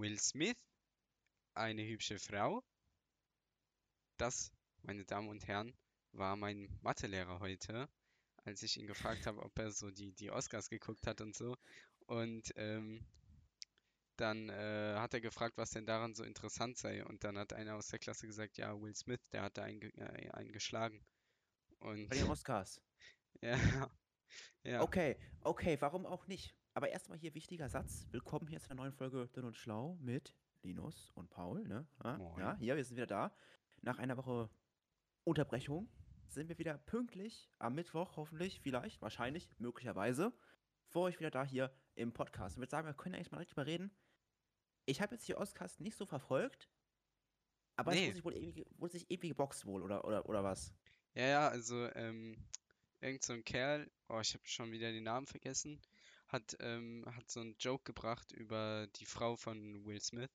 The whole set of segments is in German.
Will Smith, eine hübsche Frau. Das, meine Damen und Herren, war mein Mathelehrer heute, als ich ihn gefragt habe, ob er so die, die Oscars geguckt hat und so. Und ähm, dann äh, hat er gefragt, was denn daran so interessant sei. Und dann hat einer aus der Klasse gesagt, ja, Will Smith, der hat da einen, äh, einen geschlagen. Und Bei den Oscars. ja, ja, Okay, okay, warum auch nicht? Aber erstmal hier wichtiger Satz. Willkommen hier zu einer neuen Folge Dünn und Schlau mit Linus und Paul, ne? Ja, ja, hier, wir sind wieder da. Nach einer Woche Unterbrechung sind wir wieder pünktlich am Mittwoch, hoffentlich, vielleicht, wahrscheinlich, möglicherweise, für euch wieder da hier im Podcast. Ich würde sagen, wir können eigentlich mal direkt drüber reden. Ich habe jetzt die Oscars nicht so verfolgt, aber Nee. es wurde sich wohl irgendwie, wurde sich irgendwie geboxt wohl, oder, oder, oder was? ja, ja, also ähm, irgend so ein Kerl, oh, ich habe schon wieder den Namen vergessen, hat, ähm, hat so einen Joke gebracht über die Frau von Will Smith.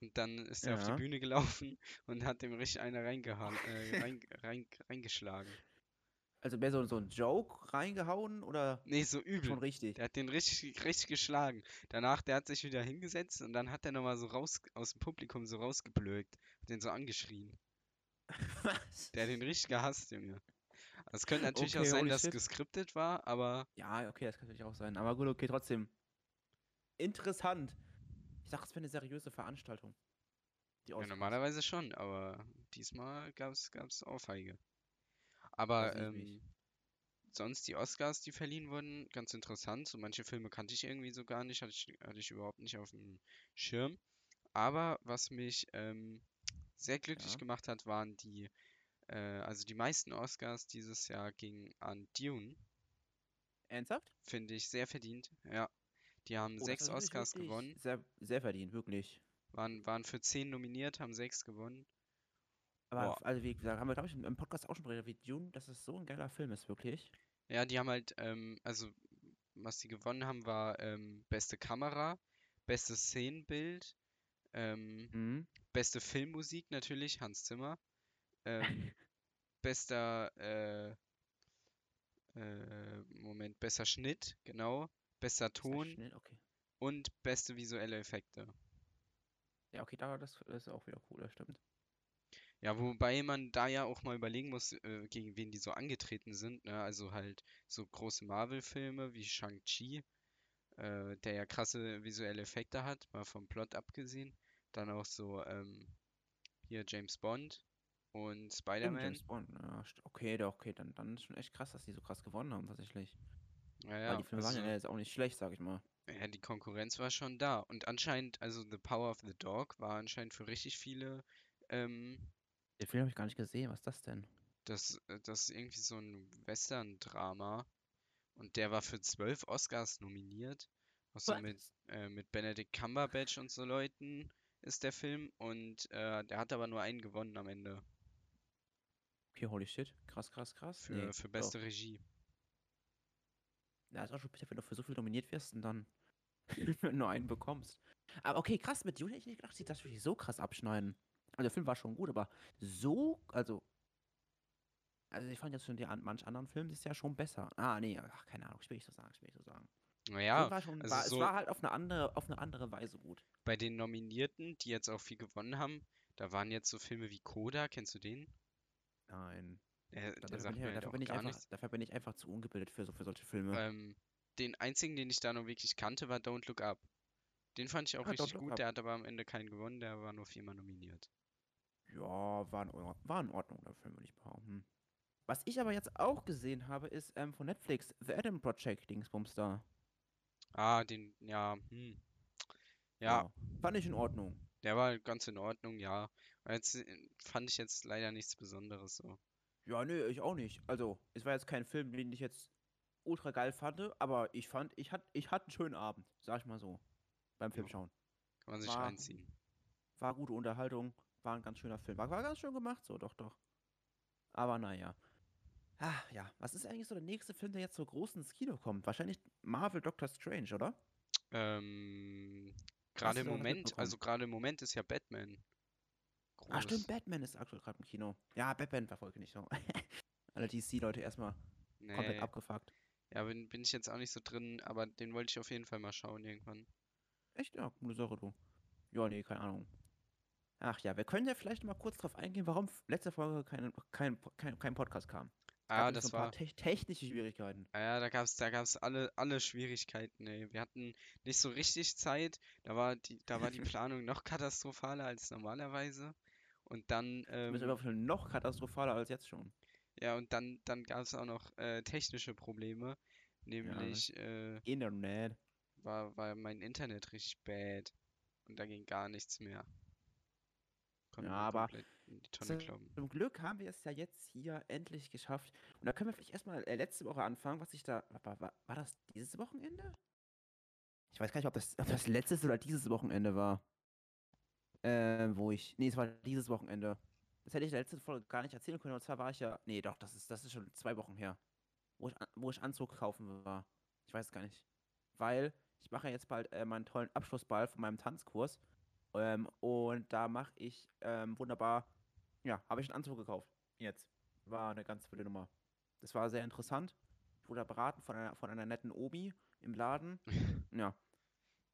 Und dann ist er auf die Ja. Bühne gelaufen und hat dem richtig eine reingehauen, äh, rein, rein, reingeschlagen. Also mehr so, so ein Joke reingehauen oder Nee, so übel. schon richtig? Der hat den richtig, richtig geschlagen. Danach, der hat sich wieder hingesetzt und dann hat er nochmal so raus aus dem Publikum so rausgeblökt. Hat den so angeschrien. Was? Der hat den richtig gehasst, Junge. Es könnte natürlich auch Okay, sein, holy dass es geskriptet war, aber Ja, okay, das kann natürlich auch sein. Aber gut, okay, trotzdem. Interessant. Ich dachte, es wäre eine seriöse Veranstaltung. Die ja, normalerweise schon, aber diesmal gab's, gab's Ohrfeige. Aber ähm, sonst die Oscars, die verliehen wurden, ganz interessant. So manche Filme kannte ich irgendwie so gar nicht, hatte ich, hatte ich überhaupt nicht auf dem Schirm. Aber was mich ähm, sehr glücklich Ja. gemacht hat, waren die, äh, also die meisten Oscars dieses Jahr gingen an Dune, Ernsthaft? finde ich sehr verdient. Ja, die haben Oh, sechs Oscars gewonnen, Sehr, sehr verdient, wirklich. waren, waren für zehn nominiert, haben sechs gewonnen. Aber, Boah. also wie gesagt, haben wir, glaube ich, im Podcast auch schon beredet, wie Dune, dass es so ein geiler Film ist, wirklich. Ja, die haben halt, ähm, also was die gewonnen haben, war ähm, beste Kamera, bestes Szenenbild, ähm, Mhm. beste Filmmusik natürlich, Hans Zimmer, ähm, bester, äh, äh, Moment, besser Schnitt, genau, bester Ton schnell? Okay. und beste visuelle Effekte. Ja, okay, da, das, das ist auch wieder cool, das stimmt. Ja, wobei man da ja auch mal überlegen muss, äh, gegen wen die so angetreten sind, ne? Also halt so große Marvel-Filme wie Shang-Chi, äh, der ja krasse visuelle Effekte hat, mal vom Plot abgesehen. Dann auch so ähm, hier James Bond und Spider-Man. Ja, okay, da, okay, dann, dann ist schon echt krass, dass die so krass gewonnen haben, tatsächlich. Ja, Weil ja, die Filme waren also, ja jetzt auch nicht schlecht, sag ich mal. ja, die Konkurrenz war schon da. Und anscheinend, also The Power of the Dog war anscheinend für richtig viele ähm, Den Film habe ich gar nicht gesehen, was ist das denn? Das, äh, das ist irgendwie so ein Western-Drama. Und der war für zwölf Oscars nominiert. Auch so mit, äh, mit Benedict Cumberbatch und so Leuten ist der Film. Und äh, der hat aber nur einen gewonnen am Ende. Okay, holy shit. Krass, krass, krass. Für, Nee, für doch. beste Regie. Ja, ist auch schon bitter, wenn du für so viel nominiert wirst und dann nur einen bekommst. Aber okay, krass, mit Dune hätte ich nicht gedacht, dass die das wirklich so krass abschneiden. Also der Film war schon gut, aber so, also. Also ich fand jetzt schon die an manch anderen Filmen ist ja schon besser. Ah, nee, ach, keine Ahnung, ich will nicht so sagen, ich will nicht so sagen. Naja, war schon, also war, so- es war halt auf eine andere, auf eine andere Weise gut. bei den Nominierten, die jetzt auch viel gewonnen haben, da waren jetzt so Filme wie Coda. Kennst du den? Nein. Dafür, bin ich, dafür, bin einfach, nichts. dafür bin ich einfach zu ungebildet für, so, für solche Filme. Ähm, den einzigen, den ich da noch wirklich kannte, war Don't Look Up. Den fand ich auch Ah, Don't richtig Look gut, der hat aber am Ende keinen gewonnen, der war nur viermal nominiert. Ja, war in, Or- war in Ordnung, der Film, würde ich behaupten. Was ich aber jetzt auch gesehen habe, ist ähm, von Netflix The Adam Project, Dingsbums da. Ah, den, ja, hm. Ja, Fand ich in Ordnung. der war ganz in Ordnung, ja. Jetzt äh, fand ich jetzt leider nichts Besonderes so. Ja, nö, ich auch nicht. Also, es war jetzt kein Film, den ich jetzt ultra geil fand, aber ich fand, ich hatte ich hatte einen schönen Abend, sag ich mal so, beim Film Ja. schauen. Kann man sich War- reinziehen. War gute Unterhaltung, war ein ganz schöner Film. War, war ganz schön gemacht, so, doch, doch. Aber naja. Ah, ja. Was ist eigentlich so der nächste Film, der jetzt so groß ins Kino kommt? Wahrscheinlich Marvel Doctor Strange, oder? Ähm, gerade im Moment, also gerade im Moment ist ja Batman. Ah, stimmt, Groß. Batman ist aktuell gerade im Kino. Ja, Batman verfolge ich nicht so. Alle DC-Leute erstmal komplett Nee, abgefuckt. ja, bin, bin ich jetzt auch nicht so drin, aber den wollte ich auf jeden Fall mal schauen irgendwann. Echt? Ja, coole Sache, du. Ja, nee, keine Ahnung. Ach ja, wir können ja vielleicht mal kurz drauf eingehen, warum letzte Folge kein, kein, kein, kein Podcast kam. Ah, Gab es das so ein paar war. tech- technische Schwierigkeiten. Ah Ja, da gab's, da gab's alle, alle Schwierigkeiten, ey. Wir hatten nicht so richtig Zeit. Da war die, da war die Planung noch katastrophaler als normalerweise. Und dann, Wir sind ähm, einfach noch katastrophaler als jetzt schon. ja, und dann, dann gab's auch noch äh, technische Probleme. Nämlich, äh, Internet. war, war mein Internet richtig bad. Und da ging gar nichts mehr. Konnten Ja, aber zum Glück haben wir es ja jetzt hier endlich geschafft. Und da können wir vielleicht erstmal äh, letzte Woche anfangen, was ich da. War, war, war das dieses Wochenende? Ich weiß gar nicht, ob das, ob das letztes oder dieses Wochenende war. Ähm, wo ich. Nee, es war dieses Wochenende. Das hätte ich in der letzten Folge gar nicht erzählen können. Und zwar war ich ja. Nee, doch, das ist, das ist schon zwei Wochen her. Wo ich, wo ich Anzug kaufen war. Ich weiß es gar nicht. Weil ich mache jetzt bald äh, meinen tollen Abschlussball von meinem Tanzkurs. Ähm, und da mache ich ähm, wunderbar ja, habe ich einen Anzug gekauft. Jetzt. War eine ganz wilde Nummer. Das war sehr interessant. Ich wurde beraten von einer, von einer netten Omi im Laden. ja.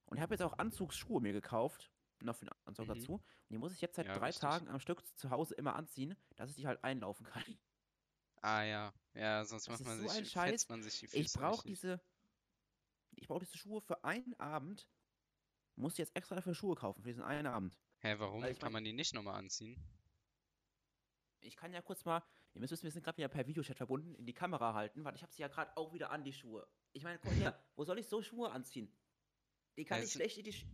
Und ich habe jetzt auch Anzugsschuhe mir gekauft. Noch für den Anzug Mhm. dazu. Und die muss ich jetzt seit Ja, drei richtig. Tagen am Stück zu Hause immer anziehen, dass ich die halt einlaufen kann. Ah ja, ja, sonst Das macht man so ein sich, Scheiß. fetzt man sich die Füße Ich brauche diese. Ich brauche diese Schuhe für einen Abend. Muss jetzt extra dafür Schuhe kaufen, für diesen einen Abend. Hä, warum? Ich Kann man die nicht nochmal anziehen? Ich kann ja kurz mal, ihr müsst wissen, wir sind gerade wieder per Videochat verbunden, in die Kamera halten, weil ich habe sie ja gerade auch wieder an, die Schuhe. Ich meine, guck her, wo soll ich so Schuhe anziehen? Die kann Ja, ich schlecht in, die Sch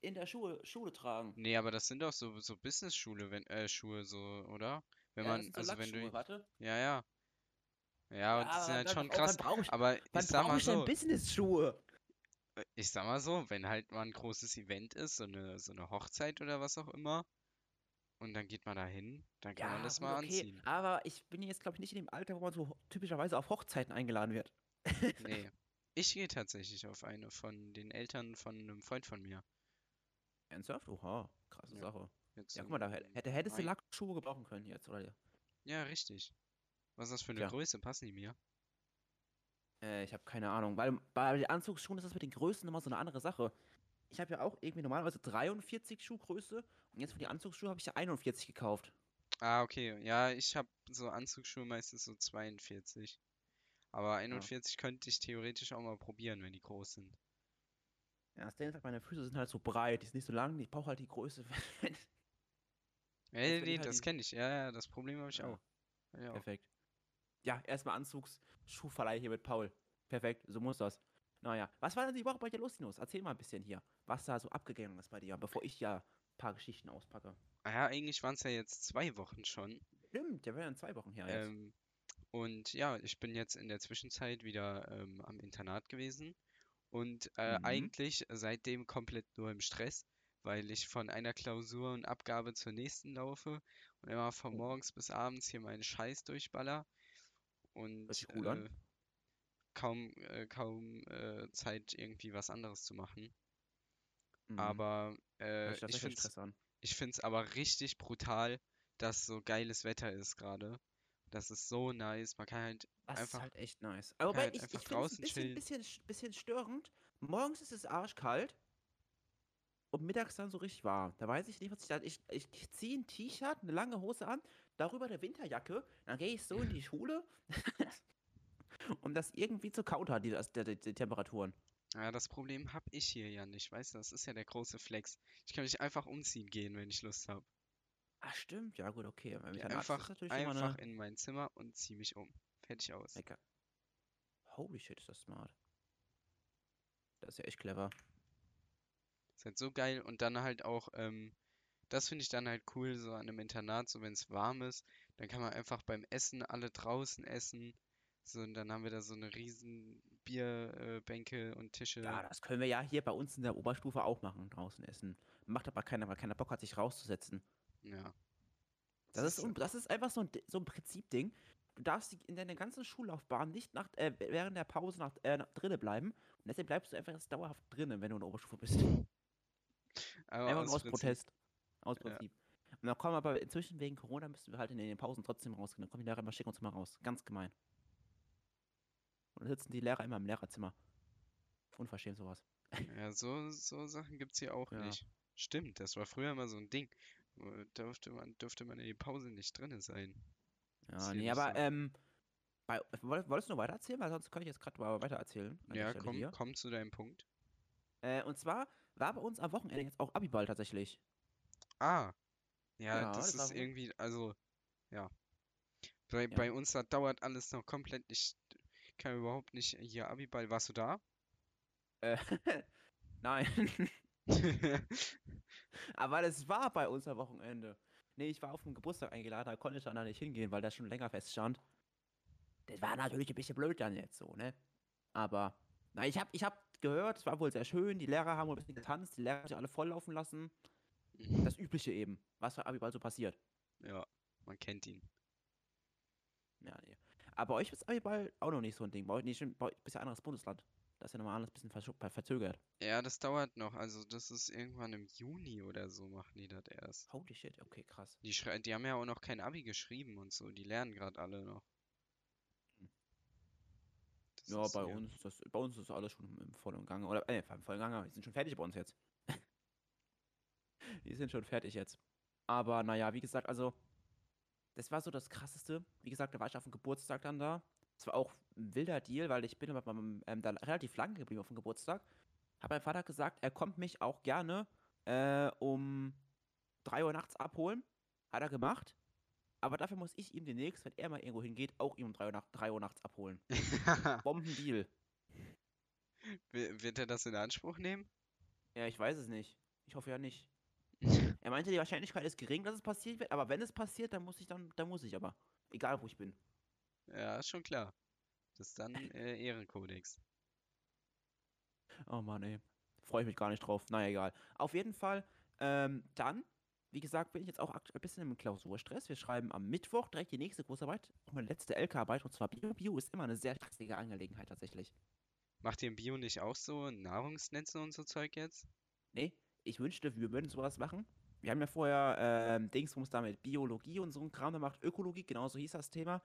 in der Schuhe, Schule tragen. Nee, aber das sind doch so, so Business-Schule, wenn, äh, Schuhe so, oder? Wenn ja, man, das also wenn du, warte. ja, ja. Ja, und die sind halt schon krass. Ich, Aber ich sag mal so, Business-Schuhe? ich sag mal so, wenn halt mal ein großes Event ist, so eine, so eine Hochzeit oder was auch immer, und dann geht man da hin, dann kann man das mal okay, anziehen. aber ich bin jetzt, glaube ich, nicht in dem Alter, wo man so typischerweise auf Hochzeiten eingeladen wird. Nee. Ich gehe tatsächlich auf eine von den Eltern von einem Freund von mir. Ernsthaft? Oha, krasse Ja. Sache. Jetzt Ja, guck mal, da hätte, hätte, hättest du. Lackschuhe gebrauchen können jetzt, oder? Ja, richtig. Was ist das für eine Tja. Größe? Passen die mir? Äh, ich habe keine Ahnung, weil bei den Anzugsschuhen ist das mit den Größen immer so eine andere Sache. Ich habe ja auch irgendwie normalerweise 43 Schuhgröße und jetzt für die Anzugsschuhe habe ich ja 41 gekauft. Ah, okay. Ja, ich habe so Anzugsschuhe meistens so 42. Aber 41 könnte ich theoretisch auch mal probieren, wenn die groß sind. Ja, ist halt, meine Füße sind halt so breit, die sind nicht so lang, ich brauche halt die Größe. Ja, die nee, halt das kenne ich. Ja, ja, das Problem habe ich Ja. auch. Auch. Perfekt. Ja, erstmal Anzugsschuhverleih hier mit Paul. Perfekt, so muss das. Naja, was war denn die Woche bei dir los, Linus? Erzähl mal ein bisschen hier, was da so abgegangen ist bei dir, bevor ich ja ein paar Geschichten auspacke. Ah Ja, eigentlich waren es ja jetzt zwei Wochen schon. Stimmt, der wäre in zwei Wochen her jetzt. Ähm, und ja, ich bin jetzt in der Zwischenzeit wieder ähm, am Internat gewesen und äh, Mhm. eigentlich seitdem komplett nur im Stress, weil ich von einer Klausur und Abgabe zur nächsten laufe und immer von Oh. morgens bis abends hier meinen Scheiß durchballer und an. äh, kaum, äh, kaum äh, Zeit irgendwie was anderes zu machen. Mhm. Aber äh, ich finde es aber richtig brutal, dass so geiles Wetter ist gerade. Das ist so nice. Man kann halt Das einfach ist halt echt nice. Aber wobei, halt ich, ich finde es ein bisschen, bisschen, sch- bisschen störend. Morgens ist es arschkalt und mittags dann so richtig warm. Da weiß ich nicht, was ich da. Ich, ich ziehe ein T-Shirt, eine lange Hose an, darüber eine Winterjacke, dann gehe ich so in die Schule, um das irgendwie zu countern, die, die, die, Temperaturen. Ja, das Problem hab ich hier ja nicht, weißt du, das ist ja der große Flex. Ich kann mich einfach umziehen gehen, wenn ich Lust habe. Ah, stimmt, ja gut, okay. Ist einfach, einfach eine. in mein Zimmer und zieh mich um. Fertig aus. Lecker. Holy shit, ist das smart. Das ist ja echt clever. Ist halt so geil und dann halt auch, ähm, das finde ich dann halt cool, so an einem Internat, so wenn es warm ist, dann kann man einfach beim Essen alle draußen essen. So, und dann haben wir da so eine riesen Bierbänke äh, und Tische. Ja, das können wir ja hier bei uns in der Oberstufe auch machen, draußen essen. Macht aber keiner, weil keiner Bock hat, sich rauszusetzen. Ja. Das ist, ist un- das ist einfach so ein, so ein Prinzipding. Du darfst in deiner ganzen Schullaufbahn nicht nach, äh, während der Pause nach, äh, nach drinnen bleiben. Und deshalb bleibst du einfach jetzt dauerhaft drinnen, wenn du in der Oberstufe bist. Aber einfach aus aus. Protest. Aus Ja. Prinzip. Und dann kommen aber inzwischen wegen Corona müssen wir halt in den Pausen trotzdem rausgehen. Dann kommen die Lehrer immer, schicken uns mal raus. Ganz gemein. Und dann sitzen die Lehrer immer im Lehrerzimmer. Unverschämt sowas. Ja, so, so Sachen gibt's hier auch Ja. nicht. Stimmt, das war früher immer so ein Ding. Durfte man, durfte man in die Pause nicht drinne sein. Ja, nee, aber so. ähm, bei, woll- wolltest du noch weiter erzählen? Weil sonst kann ich jetzt gerade weiter erzählen. Ja, komm, hier. komm zu deinem Punkt. Äh, und zwar war bei uns am Wochenende jetzt auch Abiball tatsächlich. Ah, ja, Ja, das das ist irgendwie, also, ja. Bei, Ja. bei uns, da dauert alles noch komplett. Ich kann überhaupt nicht hier Abiball. Warst du da? Äh, nein. Aber das war bei uns am Wochenende. Nee, ich war auf dem Geburtstag eingeladen, da konnte ich dann da nicht hingehen, weil das schon länger feststand. Das war natürlich ein bisschen blöd dann jetzt so, ne? Aber, na, ich hab, ich hab gehört, es war wohl sehr schön, die Lehrer haben wohl ein bisschen getanzt, die Lehrer haben sich alle volllaufen lassen. Das Übliche eben, was bei Abiball so passiert. Ja, man kennt ihn. Ja, nee. Aber bei euch ist Abiball auch noch nicht so ein Ding. Bei euch, stimmt, bei euch ist ja ein anderes Bundesland. Das ist ja nochmal alles ein bisschen verscho- verzögert. Ja, das dauert noch. Also, das ist irgendwann im Juni oder so machen die das erst. Holy shit, okay, krass. Die, die haben ja auch noch kein Abi geschrieben und so. Die lernen gerade alle noch. Hm. Das Ja, bei uns ist das, bei uns ist alles schon im vollen Gange. Oder, äh, im vollen Gange, die sind schon fertig bei uns jetzt. die sind schon fertig jetzt. Aber naja, wie gesagt, also, das war so das Krasseste. Wie gesagt, da war ich auf dem Geburtstag dann da. Es war auch ein wilder Deal, weil ich bin aber beim, ähm, da relativ lange geblieben auf dem Geburtstag. Hat mein Vater gesagt, er kommt mich auch gerne äh, um 3 Uhr nachts abholen. Hat er gemacht. Aber dafür muss ich ihm demnächst, wenn er mal irgendwo hingeht, auch ihm um 3 Uhr, nach, 3 Uhr nachts abholen. Bombendeal. Wi- Wird er das in Anspruch nehmen? Ja, ich weiß es nicht. Ich hoffe ja nicht. Er meinte, die Wahrscheinlichkeit ist gering, dass es passieren wird, aber wenn es passiert, dann muss ich dann, dann muss ich aber. Egal wo ich bin. Ja, ist schon klar. Das ist dann äh, Ehrenkodex. Oh Mann, ey. Freue ich mich gar nicht drauf. Naja, egal. Auf jeden Fall, ähm, dann, wie gesagt, bin ich jetzt auch aktuell ein bisschen im Klausurstress. Wir schreiben am Mittwoch direkt die nächste Großarbeit, auch meine letzte LK-Arbeit, und zwar Bio. Bio ist immer eine sehr stressige Angelegenheit tatsächlich. Macht ihr im Bio nicht auch so Nahrungsnetze und so Zeug jetzt? Nee, ich wünschte, wir würden sowas machen. Wir haben ja vorher ähm, Dingsbums da mit Biologie und so ein Kram gemacht, Ökologie, genau so hieß das Thema.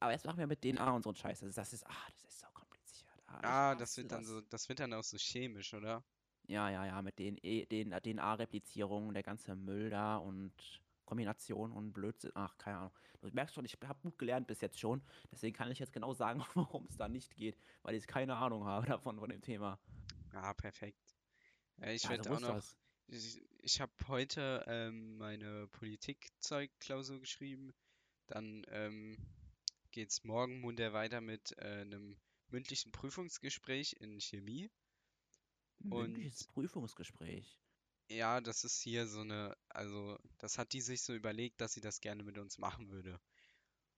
Aber jetzt machen wir mit DNA und so einen Scheiß. Also das ist, ah, das ist so kompliziert. Ah, Ah, das wird dann so, das wird dann auch so chemisch, oder? Ja, ja, ja, mit den, E- den DNA-Replizierungen, der ganze Müll da und Kombination und Blödsinn. Ach, keine Ahnung. Du merkst schon, ich habe gut gelernt bis jetzt schon. Deswegen kann ich jetzt genau sagen, warum es da nicht geht, weil ich keine Ahnung habe davon, von dem Thema. Ah, perfekt. Ich Ja, werde auch noch. das. Ich, ich habe heute ähm, meine Politikzeugklausur geschrieben. Dann ähm, geht's morgen munter weiter mit äh, einem mündlichen Prüfungsgespräch in Chemie. Mündliches Prüfungsgespräch. Ja, das ist hier so eine, also das hat die sich so überlegt, dass sie das gerne mit uns machen würde.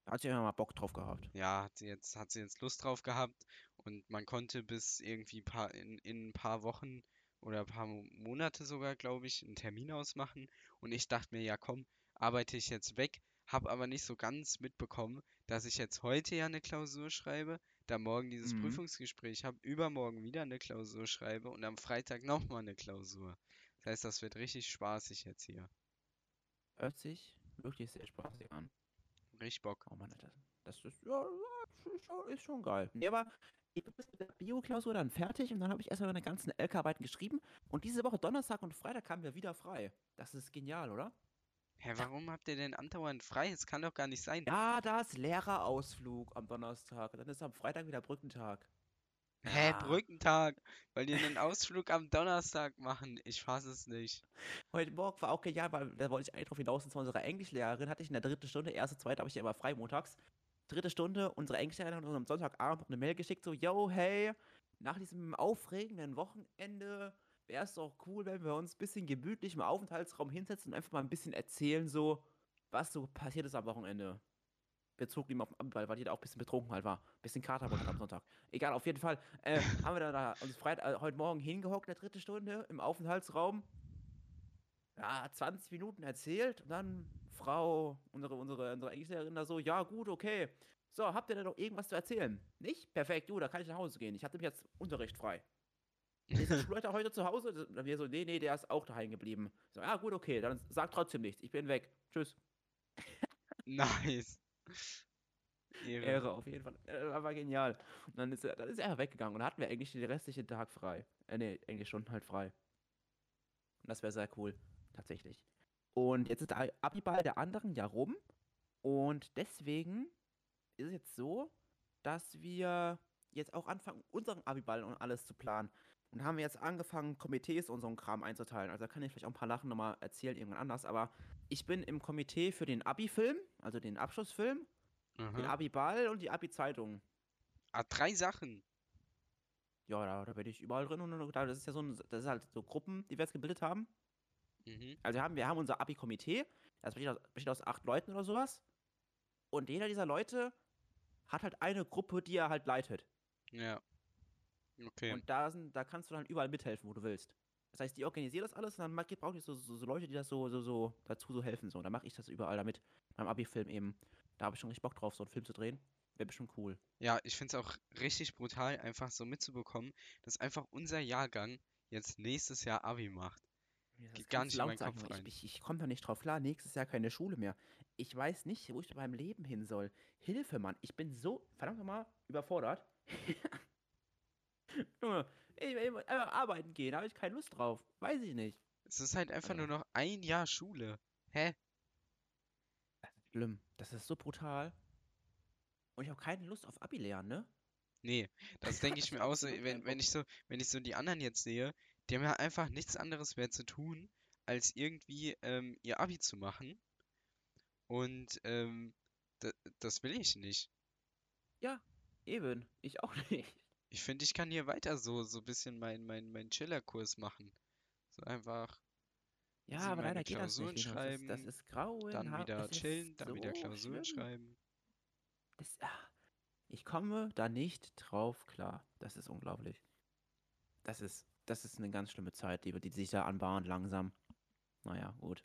Da hat sie ja mal Bock drauf gehabt. Ja, hat sie jetzt, hat sie jetzt Lust drauf gehabt und man konnte bis irgendwie paar, in, in ein paar Wochen oder ein paar Mo- Monate sogar, glaube ich, einen Termin ausmachen. Und ich dachte mir, ja komm, arbeite ich jetzt weg, habe aber nicht so ganz mitbekommen, dass ich jetzt heute ja eine Klausur schreibe, da morgen dieses Mhm. Prüfungsgespräch habe, übermorgen wieder eine Klausur schreibe und am Freitag nochmal eine Klausur. Das heißt, das wird richtig spaßig jetzt hier. Hört sich wirklich sehr spaßig an. Richtig Bock. Oh Mann, das, das ist, ja, ist schon- ist schon geil. Nee, aber ich bin mit der Bio-Klausur dann fertig und dann habe ich erstmal meine ganzen LK-Arbeiten geschrieben und diese Woche Donnerstag und Freitag haben wir wieder frei. Das ist genial, oder? Hä, warum habt ihr denn andauernd frei? Das kann doch gar nicht sein. Ja, da ist Lehrerausflug am Donnerstag. Dann ist am Freitag wieder Brückentag. Hä, Ja. Brückentag, weil die einen Ausflug am Donnerstag machen. Ich fass es nicht. Heute Morgen war auch genial, weil da wollte ich eigentlich drauf hinaus, und zwar unsere Englischlehrerin hatte ich in der dritten Stunde, erste, zweite habe ich ja immer frei montags. Dritte Stunde, unsere Englischlehrerin hat uns am Sonntagabend noch eine Mail geschickt, so, yo, hey, nach diesem aufregenden Wochenende wäre es doch cool, wenn wir uns ein bisschen gemütlich im Aufenthaltsraum hinsetzen und einfach mal ein bisschen erzählen, so, was so passiert ist am Wochenende. Bezug ihm auf den Abendball, weil jeder auch ein bisschen betrunken halt war. Bisschen Kater wurde am Sonntag. Egal, auf jeden Fall äh, haben wir dann da uns Freit äh, heute Morgen hingehockt, der dritte Stunde, im Aufenthaltsraum. Ja, 20 Minuten erzählt und dann Frau, unsere, unsere, unsere Englischlehrerin da so, ja gut, okay. So, habt ihr denn noch irgendwas zu erzählen? Nicht? Perfekt, du, da kann ich nach Hause gehen. Ich hatte jetzt Unterricht frei. Ist der Schulleiter heute zu Hause? Dann wir so, nee, nee, der ist auch daheim geblieben. So, ja gut, okay, dann sag trotzdem nichts. Ich bin weg. Tschüss. Nice. Ehre. Ehre, auf jeden Fall. Äh, Das war genial. Und dann ist er, dann ist er weggegangen und dann hatten wir eigentlich den restlichen Tag frei. Äh, nee, Englischstunden halt frei. Und das wäre sehr cool, tatsächlich. Und jetzt ist der Abiball der anderen ja rum. Und deswegen ist es jetzt so, dass wir jetzt auch anfangen, unseren Abiball und alles zu planen. Und haben wir jetzt angefangen, Komitees und so einen Kram einzuteilen. Also da kann ich vielleicht auch ein paar Lachen nochmal erzählen, irgendwann anders. Aber ich bin im Komitee für den Abi-Film, also den Abschlussfilm, den Aha. Abi-Ball und die Abi-Zeitung. Ah, drei Sachen. Ja, da, da bin ich überall drin und da, das ist ja so ein, das ist halt so Gruppen, die wir jetzt gebildet haben. Mhm. Also wir haben, wir haben unser Abi-Komitee, das besteht aus, besteht aus acht Leuten oder sowas. Und jeder dieser Leute hat halt eine Gruppe, die er halt leitet. Ja. Okay. Und da, sind, da kannst du dann überall mithelfen, wo du willst. Das heißt, die organisieren das alles und dann brauche ich so, so, so Leute, die das so, so, so dazu so helfen. So. Und dann mache ich das überall damit. Beim Abi-Film eben. Da habe ich schon richtig Bock drauf, so einen Film zu drehen. Wäre bestimmt cool. Ja, ich finde es auch richtig brutal, einfach so mitzubekommen, dass einfach unser Jahrgang jetzt nächstes Jahr Abi macht. Ja, Geht gar nicht in meinen Kopf rein. Ich, ich, ich komme da nicht drauf klar. Nächstes Jahr keine Schule mehr. Ich weiß nicht, wo ich mit meinem Leben hin soll. Hilfe, Mann. Ich bin so, verdammt nochmal, überfordert. Junge, ich will einfach arbeiten gehen. Da habe ich keine Lust drauf. Weiß ich nicht. Es ist halt einfach Also. nur noch ein Jahr Schule. Hä? Schlimm. Das ist so brutal. Und ich habe keine Lust auf Abi lernen, ne? Nee, das denke ich Also mir auch so, wenn, wenn ich so, wenn ich so die anderen jetzt sehe, die haben ja einfach nichts anderes mehr zu tun, als irgendwie ähm, ihr Abi zu machen. Und ähm, da- das will ich nicht. Eben. Ich auch nicht. Ich finde, ich kann hier weiter so, so ein bisschen meinen mein, mein Chiller-Kurs machen. So einfach Ja, aber leider geht das nicht. Linus. Das, ist- das schreiben, ist grauenhaft. dann wieder chillen, dann wieder so Klausuren schlimm. schreiben. Das, ah, ich komme da nicht drauf klar. Das ist unglaublich. Das ist, das ist eine ganz schlimme Zeit, die, die sich da anbahnt, langsam. Naja, gut.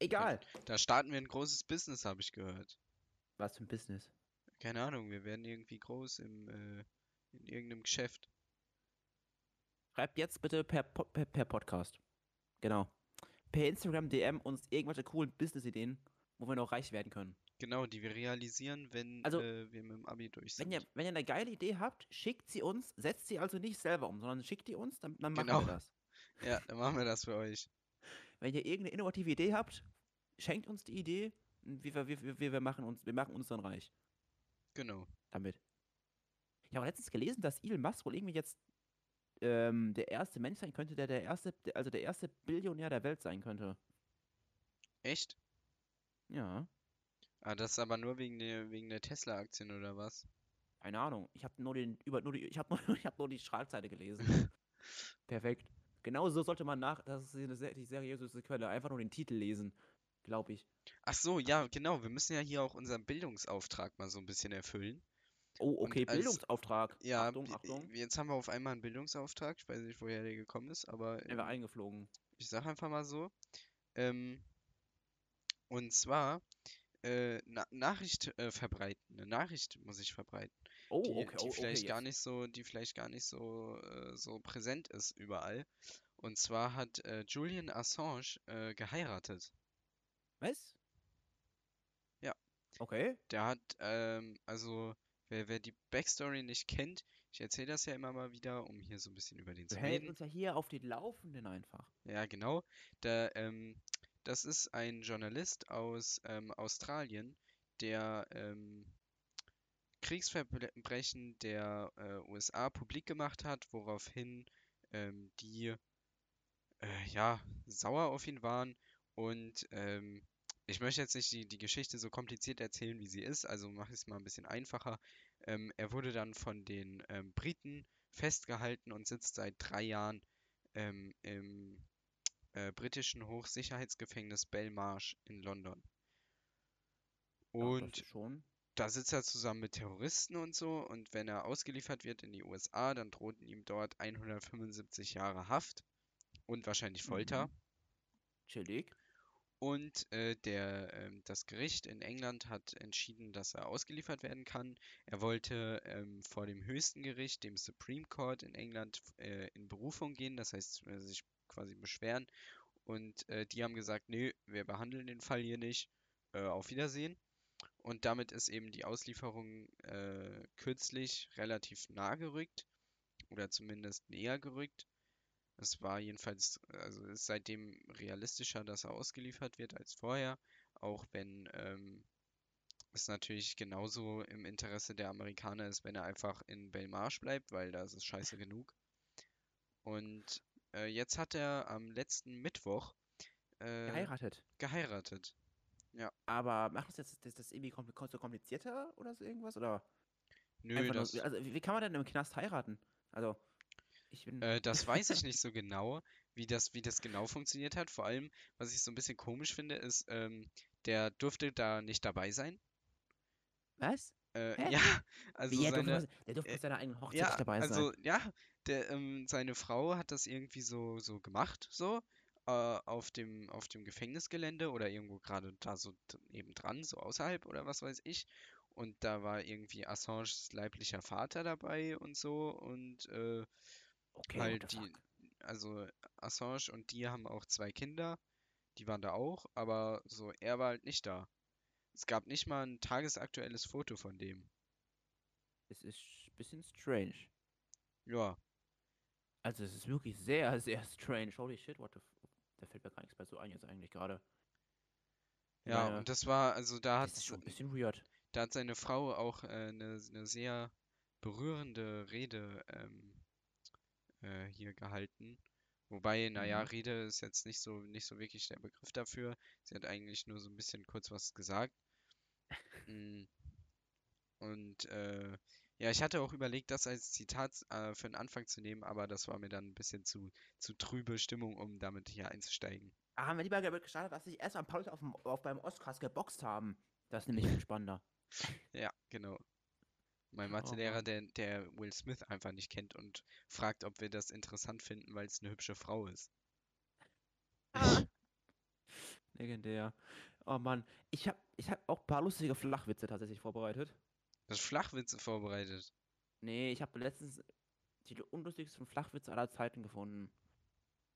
Egal. Da starten wir ein großes Business, habe ich gehört. Was für ein Business. Keine Ahnung, wir werden irgendwie groß im, äh, in irgendeinem Geschäft. Schreibt jetzt bitte per, per, per Podcast. Genau. Per Instagram DM uns irgendwelche coolen Business-Ideen, wo wir noch reich werden können. Genau, die wir realisieren, wenn Also, äh, wir mit dem Abi durch Wenn sind. ihr, wenn ihr eine geile Idee habt, schickt sie uns, setzt sie also nicht selber um, sondern schickt die uns, dann, dann machen Genau. wir das. Ja, dann machen wir das für euch. Wenn ihr irgendeine innovative Idee habt, schenkt uns die Idee, wir, wir, wir, wir, machen uns, wir machen uns dann reich Genau. damit. Ich habe letztens gelesen, dass Elon Musk wohl irgendwie jetzt ähm, der erste Mensch sein könnte, der der erste, also der erste Billionär der Welt sein könnte. Echt? Ja, Ah, das ist aber nur wegen der, wegen der Tesla-Aktien oder was? keine Ahnung. Ich habe nur den über nur die, ich habe nur, ich habe nur die Schlagzeile gelesen. Perfekt. Genau so sollte man nach, das ist eine sehr, die seriöseste Quelle, einfach nur den Titel lesen, glaube ich. Ach so, ja, genau. Wir müssen ja hier auch unseren Bildungsauftrag mal so ein bisschen erfüllen. Oh, okay, als- Bildungsauftrag. Ja, Achtung, Achtung. jetzt haben wir auf einmal einen Bildungsauftrag. Ich weiß nicht, woher der gekommen ist, aber Er war ähm, eingeflogen. ich sage einfach mal so. Ähm, und zwar äh, Na Nachricht äh, verbreiten. Eine Nachricht muss ich verbreiten, Oh, die, okay, die oh, vielleicht okay, gar nicht so, die vielleicht gar nicht so, äh, so präsent ist überall. Und zwar hat äh, Julian Assange äh, geheiratet. Was? Ja. Okay. Der hat, ähm, also, wer, wer die Backstory nicht kennt, ich erzähle das ja immer mal wieder, um hier so ein bisschen über den zu reden. uns ja hier auf den Laufenden einfach. Ja, genau. Der, ähm, das ist ein Journalist aus ähm, Australien, der ähm, Kriegsverbrechen der äh, USA publik gemacht hat, woraufhin ähm, die äh, ja sauer auf ihn waren. Und ähm, ich möchte jetzt nicht die, die Geschichte so kompliziert erzählen, wie sie ist, also mache ich es mal ein bisschen einfacher. Ähm, er wurde dann von den ähm, Briten festgehalten und sitzt seit drei Jahren ähm, im äh, britischen Hochsicherheitsgefängnis Belmarsh in London. Ja, Und schon. da sitzt er zusammen mit Terroristen und so. Und wenn er ausgeliefert wird in die USA, dann drohten ihm dort 175 Jahre Haft und wahrscheinlich Folter. Mhm. Chillig. Und äh, der, ähm, das Gericht in England hat entschieden, dass er ausgeliefert werden kann. Er wollte ähm, vor dem höchsten Gericht, dem Supreme Court in England, äh, in Berufung gehen, das heißt, äh, sich quasi beschweren. Und äh, die haben gesagt, nee, wir behandeln den Fall hier nicht. Äh, auf Wiedersehen. Und damit ist eben die Auslieferung kürzlich relativ nah gerückt oder zumindest näher gerückt. Es war jedenfalls, also ist seitdem realistischer, dass er ausgeliefert wird als vorher, auch wenn ähm, es natürlich genauso im Interesse der Amerikaner ist, wenn er einfach in Belmarsh bleibt, weil da ist es scheiße genug. Und äh, jetzt hat er am letzten Mittwoch äh, Geheiratet. geheiratet. Aber macht das jetzt das, das irgendwie kompli- so komplizierter oder so irgendwas? Oder Nö, das, nur, also wie kann man denn im Knast heiraten? Also. Äh, das weiß ich nicht so genau, wie das, wie das genau funktioniert hat. Vor allem, was ich so ein bisschen komisch finde, ist, ähm, der durfte da nicht dabei sein. was? Äh, ja, also durfte, seine, der durfte äh, bei seiner eigenen Hochzeit ja, dabei sein. also ja, der, ähm, seine Frau hat das irgendwie so, so gemacht, so, äh, auf dem, auf dem Gefängnisgelände oder irgendwo gerade da so d- nebendran, so außerhalb oder was weiß ich. Und da war irgendwie Assanges leiblicher Vater dabei und so und äh, okay, the die, also Assange und die haben auch zwei Kinder, die waren da auch, aber so, er war halt nicht da. Es gab nicht mal ein tagesaktuelles Foto von dem. Es ist ein bisschen strange. Ja, Also, es ist wirklich sehr, sehr strange. Holy shit, what the f Da fällt mir gar nichts mehr so ein jetzt eigentlich gerade. Ja, meine, und das war, also da hat, schon ein bisschen weird. da hat seine Frau auch eine äh, ne ne sehr berührende Rede ähm, äh, hier gehalten. Wobei, naja, Mhm. Rede ist jetzt nicht so, nicht so wirklich der Begriff dafür. Sie hat eigentlich nur so ein bisschen kurz was gesagt. Mm, Und äh, ja, ich hatte auch überlegt, das als Zitat äh, für den Anfang zu nehmen, aber das war mir dann ein bisschen zu, zu trübe Stimmung, um damit hier einzusteigen. Ah, haben wir lieber damit gestartet, dass sich erst am Paulus auf, dem, auf beim Oscars geboxt haben. Das ist nämlich viel spannender. Ja, genau. Mein Aha. Mathelehrer, der, der Will Smith einfach nicht kennt und fragt, ob wir das interessant finden, weil es eine hübsche Frau ist. Legendär. Oh Mann, ich habe ich hab auch ein paar lustige Flachwitze tatsächlich vorbereitet. Das Flachwitze vorbereitet. Nee, ich habe letztens die unlustigsten Flachwitze aller Zeiten gefunden.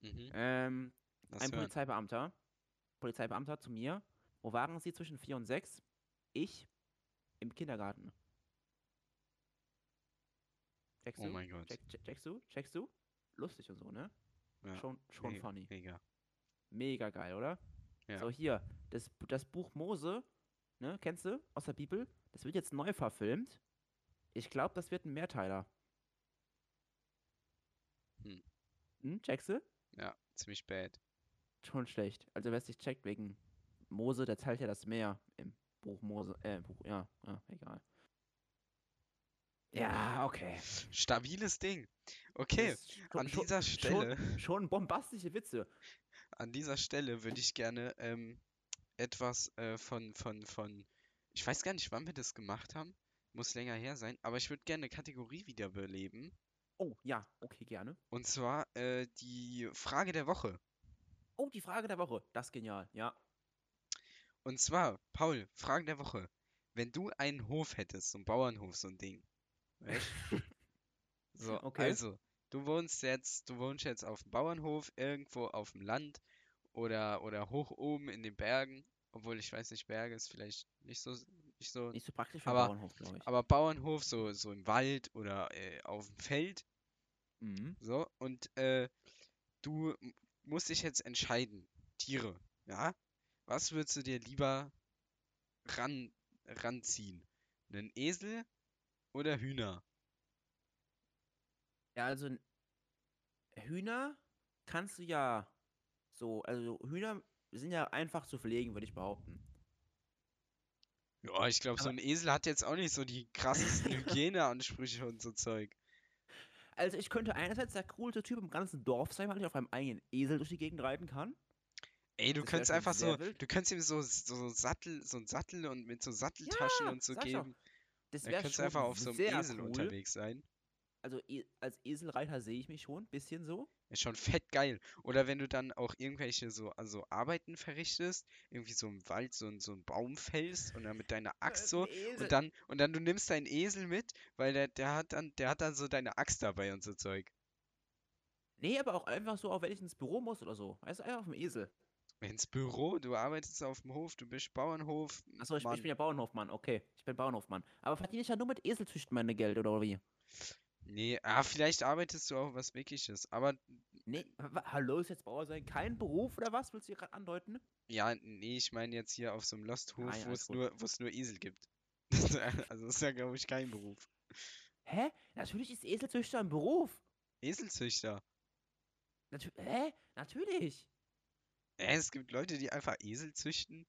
Mhm. Ähm, ein hören. Polizeibeamter, Polizeibeamter zu mir. Wo waren Sie zwischen vier und sechs? Ich im Kindergarten. Checkst Oh du? mein Gott. Check, check, checkst du? Checkst du? Lustig und so, ne? Ja, Schon, schon me- funny. Mega. Mega geil, oder? Ja. So, hier, das, das Buch Mose, ne, kennst du? Aus der Bibel. Das wird jetzt neu verfilmt. Ich glaube, das wird ein Mehrteiler. Hm. Hm, checkst du? Ja, ziemlich bad. Schon schlecht. Also, wer es nicht checkt, wegen Mose, der teilt ja das Meer im Buch Mose. Äh, Buch, ja, ja, egal. Ja, okay. Stabiles Ding. Okay, schon- an dieser Stelle, Schon, schon bombastische Witze. an dieser Stelle würde ich gerne ähm, etwas äh, von, von, von, ich weiß gar nicht, wann wir das gemacht haben. Muss länger her sein, aber ich würde gerne eine Kategorie wiederbeleben. Oh, ja, okay, gerne. Und zwar äh, die Frage der Woche. Oh, die Frage der Woche. Das ist genial, ja. Und zwar, Paul, Frage der Woche. Wenn du einen Hof hättest, so einen Bauernhof, so ein Ding. Weißt? So, Okay. also, du wohnst jetzt, du wohnst jetzt auf dem Bauernhof, irgendwo auf dem Land oder, oder hoch oben in den Bergen. Obwohl ich weiß nicht, Berge ist vielleicht nicht so, nicht so. Nicht so praktisch für Aber- Bauernhof, glaube ich. Aber Bauernhof, so, so im Wald oder äh, auf dem Feld. Mhm. So, und äh, du musst dich jetzt entscheiden. Tiere, ja? Was würdest du dir lieber ran, ranziehen? Einen Esel oder Hühner? Ja, also Hühner kannst du ja so, also Hühner sind ja einfach zu pflegen, würde ich behaupten. Ja, ich glaube, so ein Esel hat jetzt auch nicht so die krassesten Hygieneansprüche und so Zeug. Also ich könnte einerseits der coolste Typ im ganzen Dorf sein, weil ich auf einem eigenen Esel durch die Gegend reiten kann. Ey, du Das könntest einfach so, wild. du könntest ihm so, so Sattel, so einen Sattel und mit so Satteltaschen Ja, und so ich doch. Das wäre schon einfach auf so einem Esel cool. unterwegs sein. Also e als Eselreiter sehe ich mich schon, bisschen so. Ist schon fett geil. Oder wenn du dann auch irgendwelche so also Arbeiten verrichtest, irgendwie so im Wald so, ein- so einen Baum fällst und dann mit deiner Axt so und dann und dann du nimmst deinen Esel mit, weil der der hat dann der hat dann so deine Axt dabei und so Zeug. Nee, aber auch einfach so, auch wenn ich ins Büro muss oder so. Weißt du, einfach auf dem Esel. Ins Büro, du arbeitest auf dem Hof, du bist Bauernhof. Achso, ich, ich bin ja Bauernhofmann, okay. Ich bin Bauernhofmann. Aber verdiene ich ja nur mit Eselzüchten meine Geld, oder wie? Nee, ah, vielleicht arbeitest du auch was Wirkliches. Aber Nee, hallo, ist jetzt Bauer sein kein Beruf oder was? Willst du gerade andeuten? Ja, nee, ich meine jetzt hier auf so einem Losthof, Ah ja, wo es nur, nur Esel gibt. Also das ist ja, glaube ich, kein Beruf. Hä? Natürlich ist Eselzüchter ein Beruf. Eselzüchter. Natü Hä? Natürlich. Äh, es gibt Leute, die einfach Esel züchten.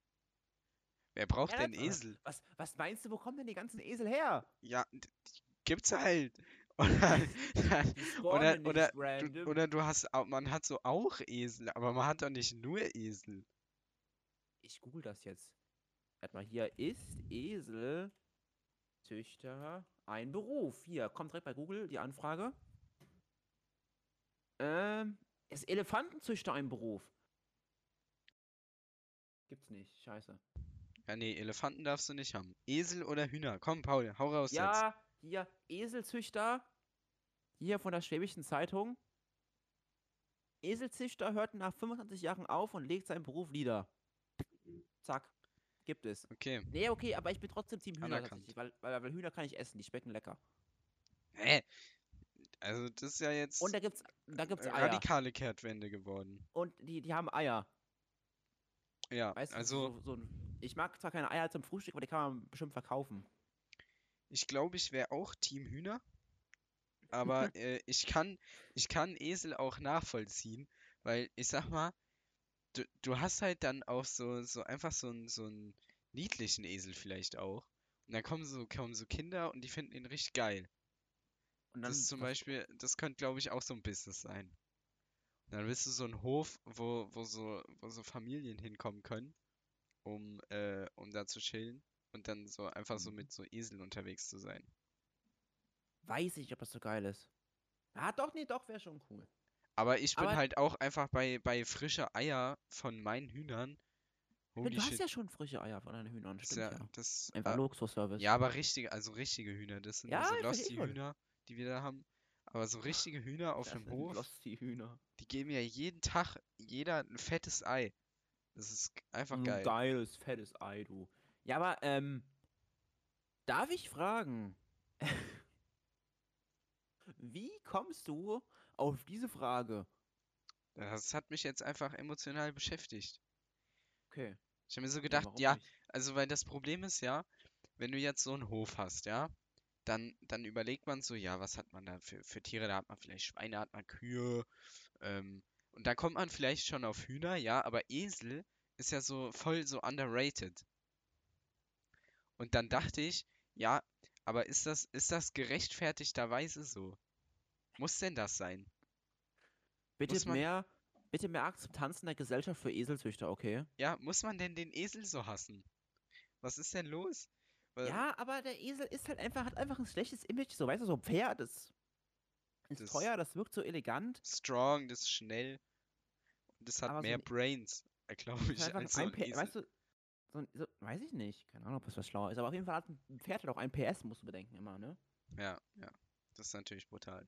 Wer braucht Ja, denn Esel? Was, was meinst du, wo kommen denn die ganzen Esel her? Ja, die gibt's halt. Oder, oder, oder, du, oder du hast, man hat so auch Esel, aber man hat doch nicht nur Esel. Ich google das jetzt. Warte mal, hier ist Eselzüchter ein Beruf. Hier, kommt direkt bei Google die Anfrage. Ähm, ist Elefantenzüchter ein Beruf? Gibt's nicht, scheiße. Ja, nee, Elefanten darfst du nicht haben. Esel oder Hühner? Komm, Paul, hau raus jetzt. Ja, hier, Eselzüchter. Hier von der Schwäbischen Zeitung. Eselzüchter hört nach 25 Jahren auf und legt seinen Beruf nieder. Zack. Gibt es. Okay. Nee, okay, aber ich bin trotzdem Team Hühner tatsächlich, weil, weil, weil Hühner kann ich essen, die schmecken lecker. Hä? Also, das ist ja jetzt Und da gibt's, da gibt's Eier. radikale Kehrtwende geworden. Und die, die haben Eier. Ja, Weißt also, du, so, so ein, ich mag zwar keine Eier zum Frühstück, aber die kann man bestimmt verkaufen. ich glaube, ich wäre auch Team Hühner. Aber äh, ich kann, ich kann Esel auch nachvollziehen, weil ich sag mal, du, du hast halt dann auch so, so einfach so einen, so einen niedlichen Esel vielleicht auch. Und dann kommen so, kommen so Kinder und die finden ihn richtig geil. Und dann Das ist zum Beispiel, das könnte, glaube ich, auch so ein Business sein. Dann bist du so ein Hof, wo, wo so, wo so Familien hinkommen können, um, äh, um da zu chillen und dann so einfach so Mhm. mit so Eseln unterwegs zu sein. Weiß ich, ob das so geil ist. Ah, doch, nee, doch, wäre schon cool. Aber ich bin Aber- halt auch einfach bei, bei frische Eier von meinen Hühnern. Holy du hast shit. ja schon frische Eier von deinen Hühnern, stimmt ja, ja. das, Einfach äh, Luxusservice. ja, aber richtige, also richtige Hühner. Das sind Ja, diese. Losty-Hühner, die wir da haben. Aber so richtige Hühner auf dem Hof, Hühner. die geben ja jeden Tag jeder ein fettes Ei. Das ist einfach Ein geil. geiles, fettes Ei, du. Ja, aber, ähm, darf ich fragen, wie kommst du auf diese Frage? Das hat mich jetzt einfach emotional beschäftigt. Okay. Ich habe mir so ja, gedacht, ja, nicht? also weil das Problem ist ja, wenn du jetzt so einen Hof hast, ja, dann, dann überlegt man so, ja, was hat man da für, für Tiere? Da hat man vielleicht Schweine, hat man Kühe, ähm, und da kommt man vielleicht schon auf Hühner, ja, aber Esel ist ja so voll so underrated. Und dann dachte ich, ja, aber ist das, ist das gerechtfertigterweise so? Muss denn das sein? Bitte man- mehr, bitte mehr Akzeptanz in der Gesellschaft für Eselzüchter, okay? Ja, muss man denn den Esel so hassen? Was ist denn los? Ja, aber der Esel ist halt einfach, hat einfach ein schlechtes Image, so, weißt du, so ein Pferd, das ist Das- teuer, das wirkt so elegant. strong, das ist schnell. Und das hat Aber so mehr ein- Brains, glaube Das ich, ist als so ein ein P Esel. weißt du, so, ein- so, weiß ich nicht, keine Ahnung, ob das was schlauer ist, aber auf jeden Fall hat ein Pferd halt auch ein PS, musst du bedenken immer, ne? Ja, ja. Das ist natürlich brutal.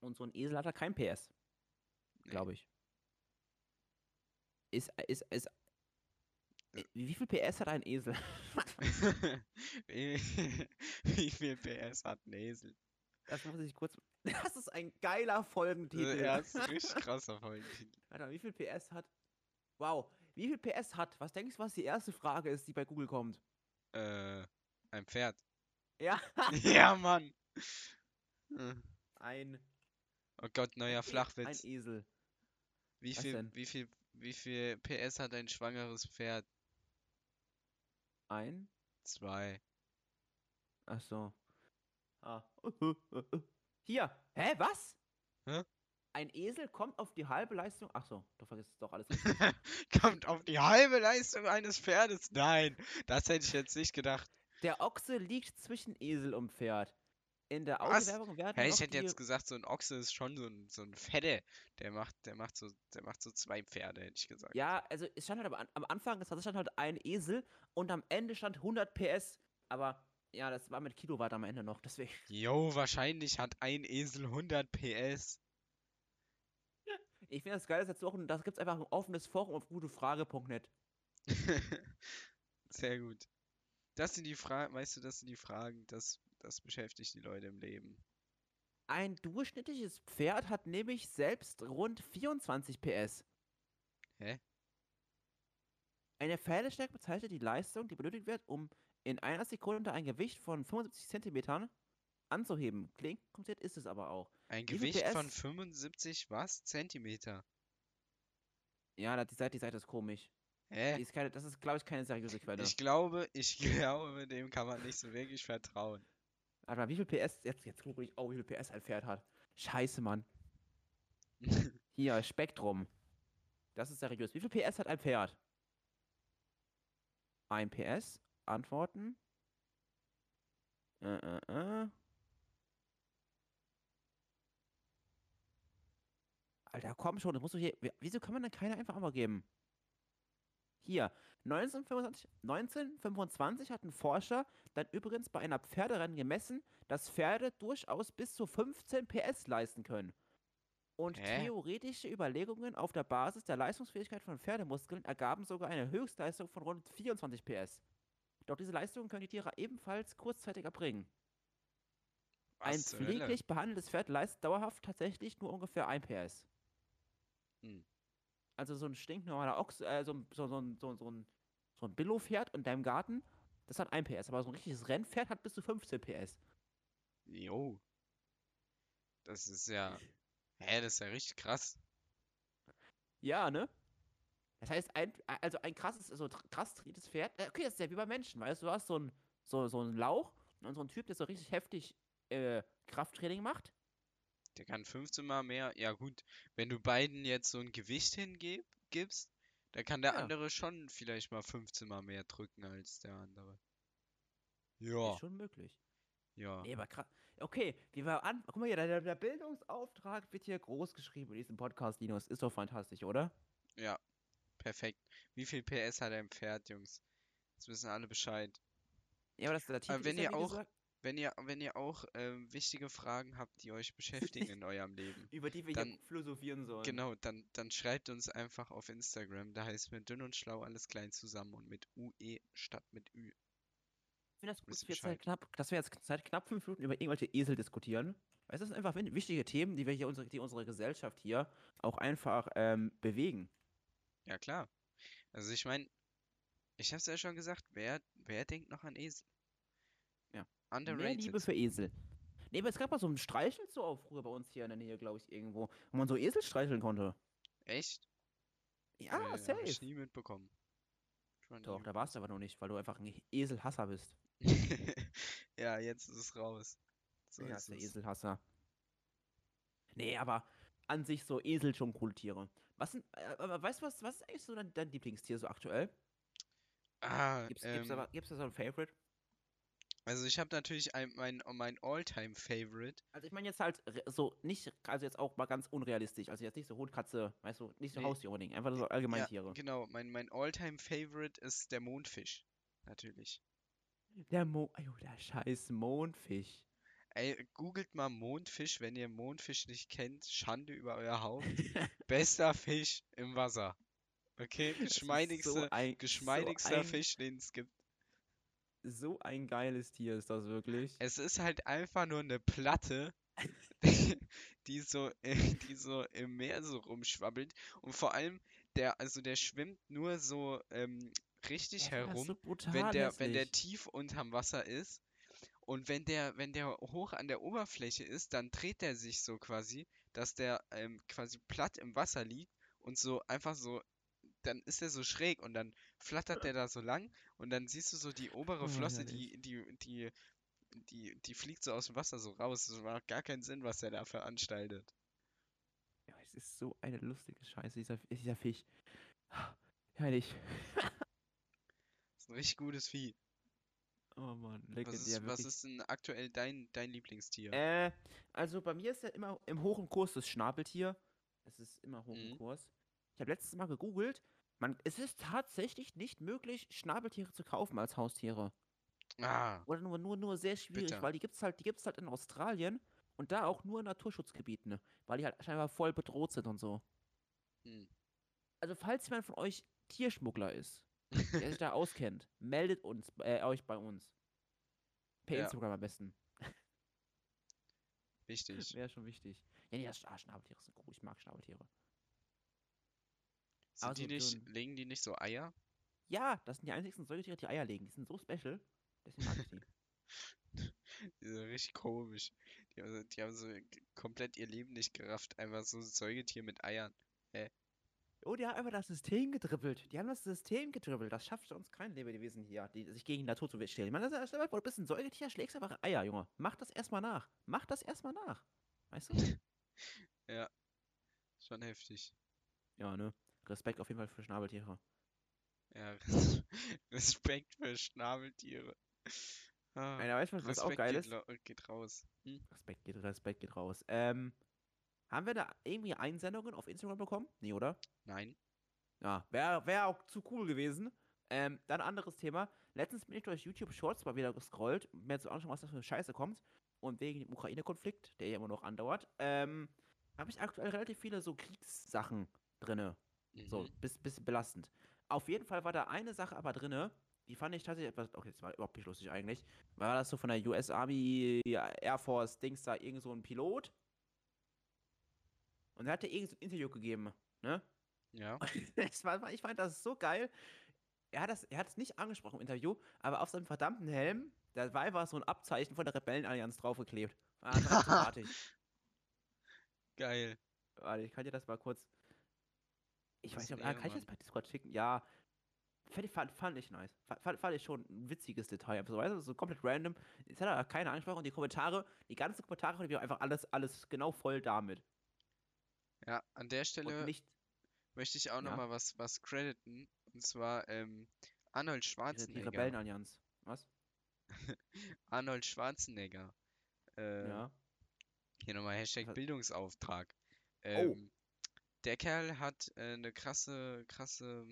Und so ein Esel hat halt kein PS, Nee. glaube ich. Ist, ist, ist, Äh. Wie viel PS hat ein Esel? wie, viel PS hat ein Esel? Das muss ich kurz. Das ist ein geiler Folgentitel. Äh, Ja, das ist ein richtig krasser Folgentitel. Warte mal, wie viel PS hat. Wow, wie viel PS hat? Was denkst du, was die erste Frage ist, die bei Google kommt? Äh, ein Pferd. Ja, ja, Mann. Äh, ein, Oh Gott, neuer ein Flachwitz. Esel. Wie was viel, denn? wie viel, wie viel PS hat ein schwangeres Pferd? Ein? Zwei. Ach so. Ah. Hier. Hä, was? Hä? Ein Esel kommt auf die halbe Leistung. Ach so, du vergisst doch alles. Kommt auf die halbe Leistung eines Pferdes? Nein, das hätte ich jetzt nicht gedacht. Der Ochse liegt zwischen Esel und Pferd. In der? Autowerbung werden noch ich hätte die... jetzt gesagt, so ein Ochse ist schon so ein, so ein Fette. Der macht, der macht so, der macht so zwei Pferde, hätte ich gesagt. Ja, also es stand halt am Anfang, es stand halt ein Esel und am Ende stand 100 PS. Aber ja, das war mit Kilowatt am Ende noch, deswegen. Jo, wahrscheinlich hat ein Esel 100 PS. Ich finde das geil, dass jetzt auch, ein- da gibt es einfach ein offenes Forum auf gutefrage.net. Sehr gut. Das sind die Fragen, weißt du, das sind die Fragen, das, das beschäftigt die Leute im Leben. Ein durchschnittliches Pferd hat nämlich selbst rund 24 PS. Hä? Eine Pferdestärke bezeichnet die Leistung, die benötigt wird, um in einer Sekunde ein Gewicht von 75 Zentimetern anzuheben. Klingt kompliziert, ist es aber auch. Ein viel Gewicht von PS? 75 was? Zentimeter. Ja, die Seite, die Seite ist komisch. Die Hä? ist keine, das ist, glaube ich, keine seriöse Quelle. Ich glaube, ich glaube, dem kann man nicht so wirklich vertrauen. Warte mal, wie viel PS? Jetzt, jetzt gucke ich, oh, wie viel PS ein Pferd hat. Scheiße, Mann. Hier, Spektrum. Das ist seriös. Wie viel PS hat ein Pferd? Ein PS. Antworten. Äh, äh, äh. Alter, komm schon, das musst du hier. wi- Wieso kann man denn keine einfach einmal geben? Hier, 1925, 1925 hat ein Forscher dann übrigens bei einer Pferderennen gemessen, dass Pferde durchaus bis zu 15 PS leisten können. Und Hä? theoretische Überlegungen auf der Basis der Leistungsfähigkeit von Pferdemuskeln ergaben sogar eine Höchstleistung von rund 24 PS. Doch diese Leistungen können die Tiere ebenfalls kurzzeitig erbringen. Ein Was Hölle? pfleglich behandeltes Pferd leistet dauerhaft tatsächlich nur ungefähr 1 PS. Hm. Also so ein stinknormaler Ochs, äh, so, ein- so, so, ein- so, so ein, so ein Billo-Pferd in deinem Garten, das hat 1 PS. Aber so ein richtiges Rennpferd hat bis zu 15 PS. Jo. Das ist ja. Hä, das ist ja richtig krass. Ja, ne? Das heißt, ein, also ein krasses, so krass trainiertes Pferd, äh, okay, das ist ja wie bei Menschen, weißt du, du hast so ein, so, so einen Lauch und so ein Typ, der so richtig heftig äh, Krafttraining macht. Der kann 15 Mal mehr. Ja, gut. Wenn du beiden jetzt so ein Gewicht hingibst, dann kann der Ja. andere schon vielleicht mal 15 Mal mehr drücken als der andere. Ja, Ist schon möglich. ja. Nee, aber krass. Okay, wie wir an. Guck mal hier, der, der Bildungsauftrag wird hier groß geschrieben in diesem Podcast, Linus. Ist doch fantastisch, oder? Ja, perfekt. Wie viel PS hat ein Pferd, Jungs? Jetzt wissen alle Bescheid. Ja, aber das der Titel wenn ist ja, ihr auch- gesagt, Wenn ihr, wenn ihr auch ähm, wichtige Fragen habt, die euch beschäftigen in eurem Leben, über die wir dann- hier philosophieren sollen. genau, dann, dann schreibt uns einfach auf Instagram. Da heißt mir dünn und schlau alles klein zusammen und mit UE statt mit Ü. Ich finde das gut, dass wir, jetzt seit knapp, dass wir jetzt seit knapp fünf Minuten über irgendwelche Esel diskutieren. Du, das sind einfach wichtige Themen, die wir hier unsere, die unsere Gesellschaft hier auch einfach ähm, bewegen. Ja, klar. Also ich meine, ich hab's ja schon gesagt, wer, wer denkt noch an Esel? Ja. Mehr Underrated. Liebe für Esel. Nee, aber es gab mal so einen Streichelzoo auch früher bei uns hier in der Nähe, glaube ich, irgendwo, wo man so Esel streicheln konnte. Echt? Ja, hab safe. ich nie mitbekommen. Schon Doch, nie. da warst du aber noch nicht, weil du einfach ein Eselhasser bist. Ja, jetzt ist es raus. So ja, ist der es. Eselhasser. Nee, aber an sich so Esel schon coole Tiere. Was sind, äh, aber weißt du was, was ist eigentlich so dein, dein Lieblingstier so aktuell? Ah, Gibt's, gibt's, ähm, da, gibt's da so ein Favorite? Also ich habe natürlich ein, mein, mein All-Time-Favorite. Also ich meine jetzt halt so nicht, also jetzt auch mal ganz unrealistisch, also jetzt nicht so Hund, Katze, weißt du, nicht so Nee. Haustier unbedingt, einfach so allgemein Ja, Tiere. genau, mein, mein All-Time-Favorite ist der Mondfisch. Natürlich. Der Mo, Ajo, der scheiß Mondfisch. Ey, googelt mal Mondfisch, wenn ihr Mondfisch nicht kennt. Schande über euer Haupt. Bester Fisch im Wasser. Okay, geschmeidigste, so ein, geschmeidigster so ein, Fisch, den es gibt. So ein geiles Tier ist das wirklich. Es ist halt einfach nur eine Platte, die so, die so im Meer so rumschwabbelt. Und vor allem, der, also der schwimmt nur so ähm, richtig war herum, so wenn der, wenn der tief unterm Wasser ist. Und wenn der, wenn der hoch an der Oberfläche ist, dann dreht der sich so quasi, dass der ähm, quasi platt im Wasser liegt und so einfach so, dann ist er so schräg und dann flattert der da so lang und dann siehst du so die obere Oh, Flosse, die, die, die, die, die fliegt so aus dem Wasser so raus. Das macht gar keinen Sinn, was der da veranstaltet. Ja, es ist so eine lustige Scheiße, dieser, dieser Fisch. Herrlich. Das ist ein richtig gutes Vieh. Oh Mann, Was legendär, ist, was ist denn aktuell dein, dein Lieblingstier? Äh, also bei mir ist ja immer im hohen Kurs das Schnabeltier. Es ist immer hoch im Mhm. Kurs. Ich habe letztes Mal gegoogelt. Man, es ist tatsächlich nicht möglich, Schnabeltiere zu kaufen als Haustiere. Ah, Oder nur, nur, nur sehr schwierig, Bitter. weil die gibt's halt, die gibt's halt in Australien und da auch nur in Naturschutzgebieten, ne? weil die halt scheinbar voll bedroht sind und so. hm. Also falls jemand von euch Tierschmuggler ist, der sich da auskennt, meldet uns, äh, euch bei uns. Per Ja. Instagram am besten. Wichtig. Wäre schon wichtig. Ja, nee, das, ah, Schnabeltiere sind cool. Ich mag Schnabeltiere. Sind Aber die so- so nicht, ein- legen die nicht so Eier? Ja, das sind die einzigsten Säugetiere, die Eier legen. Die sind so special. Deswegen mag ich die. Die sind richtig komisch. Die haben, so- die haben so komplett ihr Leben nicht gerafft. Einfach so ein Säugetier mit Eiern. Oh, die haben einfach das System gedribbelt. Die haben das System gedribbelt. Das schafft uns kein Lebewesen hier, die sich gegen die Natur zu stellen. Ich meine, das ist- du bist ein Säugetier, schlägst einfach Eier, Junge. Mach das erstmal nach. Mach das erstmal nach. Weißt du? Schon heftig. ja, ne? Respekt auf jeden Fall für Schnabeltiere. Ja, Respekt für Schnabeltiere. Ah, Nein, weißt du, was, was auch Respekt geil geht, ist? geht raus. Hm? Respekt geht, Respekt geht raus. Ähm, haben wir da irgendwie Einsendungen auf Instagram bekommen? Nee, oder? Nein. Ja, wäre wär auch zu cool gewesen. Ähm, dann anderes Thema. Letztens bin ich durch YouTube Shorts mal wieder gescrollt, um mir zu anschauen, was da für eine Scheiße kommt. Und wegen dem Ukraine-Konflikt, der ja immer noch andauert, ähm, habe ich aktuell relativ viele so Kriegssachen drinne. So, Mhm. bis, bisschen belastend. Auf jeden Fall war da eine Sache aber drinne, die fand ich tatsächlich etwas, okay, das war überhaupt nicht lustig eigentlich. War das so von der US Army Air Force Dings da, irgend so ein Pilot? Und er hatte irgend so ein Interview gegeben, ne? Ja. War, ich fand das so geil. Er hat, das, er hat es nicht angesprochen im Interview, aber auf seinem verdammten Helm, da war einfach so ein Abzeichen von der Rebellenallianz draufgeklebt. War einfach. Geil. Warte, ich kann dir das mal kurz. Ich weiß nicht, ob, ah, kann ich das bei Discord schicken? Ja. Fand, ich- fand, fand ich nice. Fa- Fand, fand ich schon ein witziges Detail. So, weißt du, so komplett random. Jetzt hat er keine angesprochen und die Kommentare, die ganzen Kommentare von ihm einfach alles, alles genau voll damit. Ja, an der Stelle nicht möchte ich auch noch Ja. mal was, was crediten. Und zwar ähm, Arnold die, die Schwarzenegger. Rebellenallianz. Was? Arnold Schwarzenegger. Äh, ja. Hier nochmal Hashtag Bildungsauftrag. Oh. Ähm, Der Kerl hat äh, eine krasse, krasse,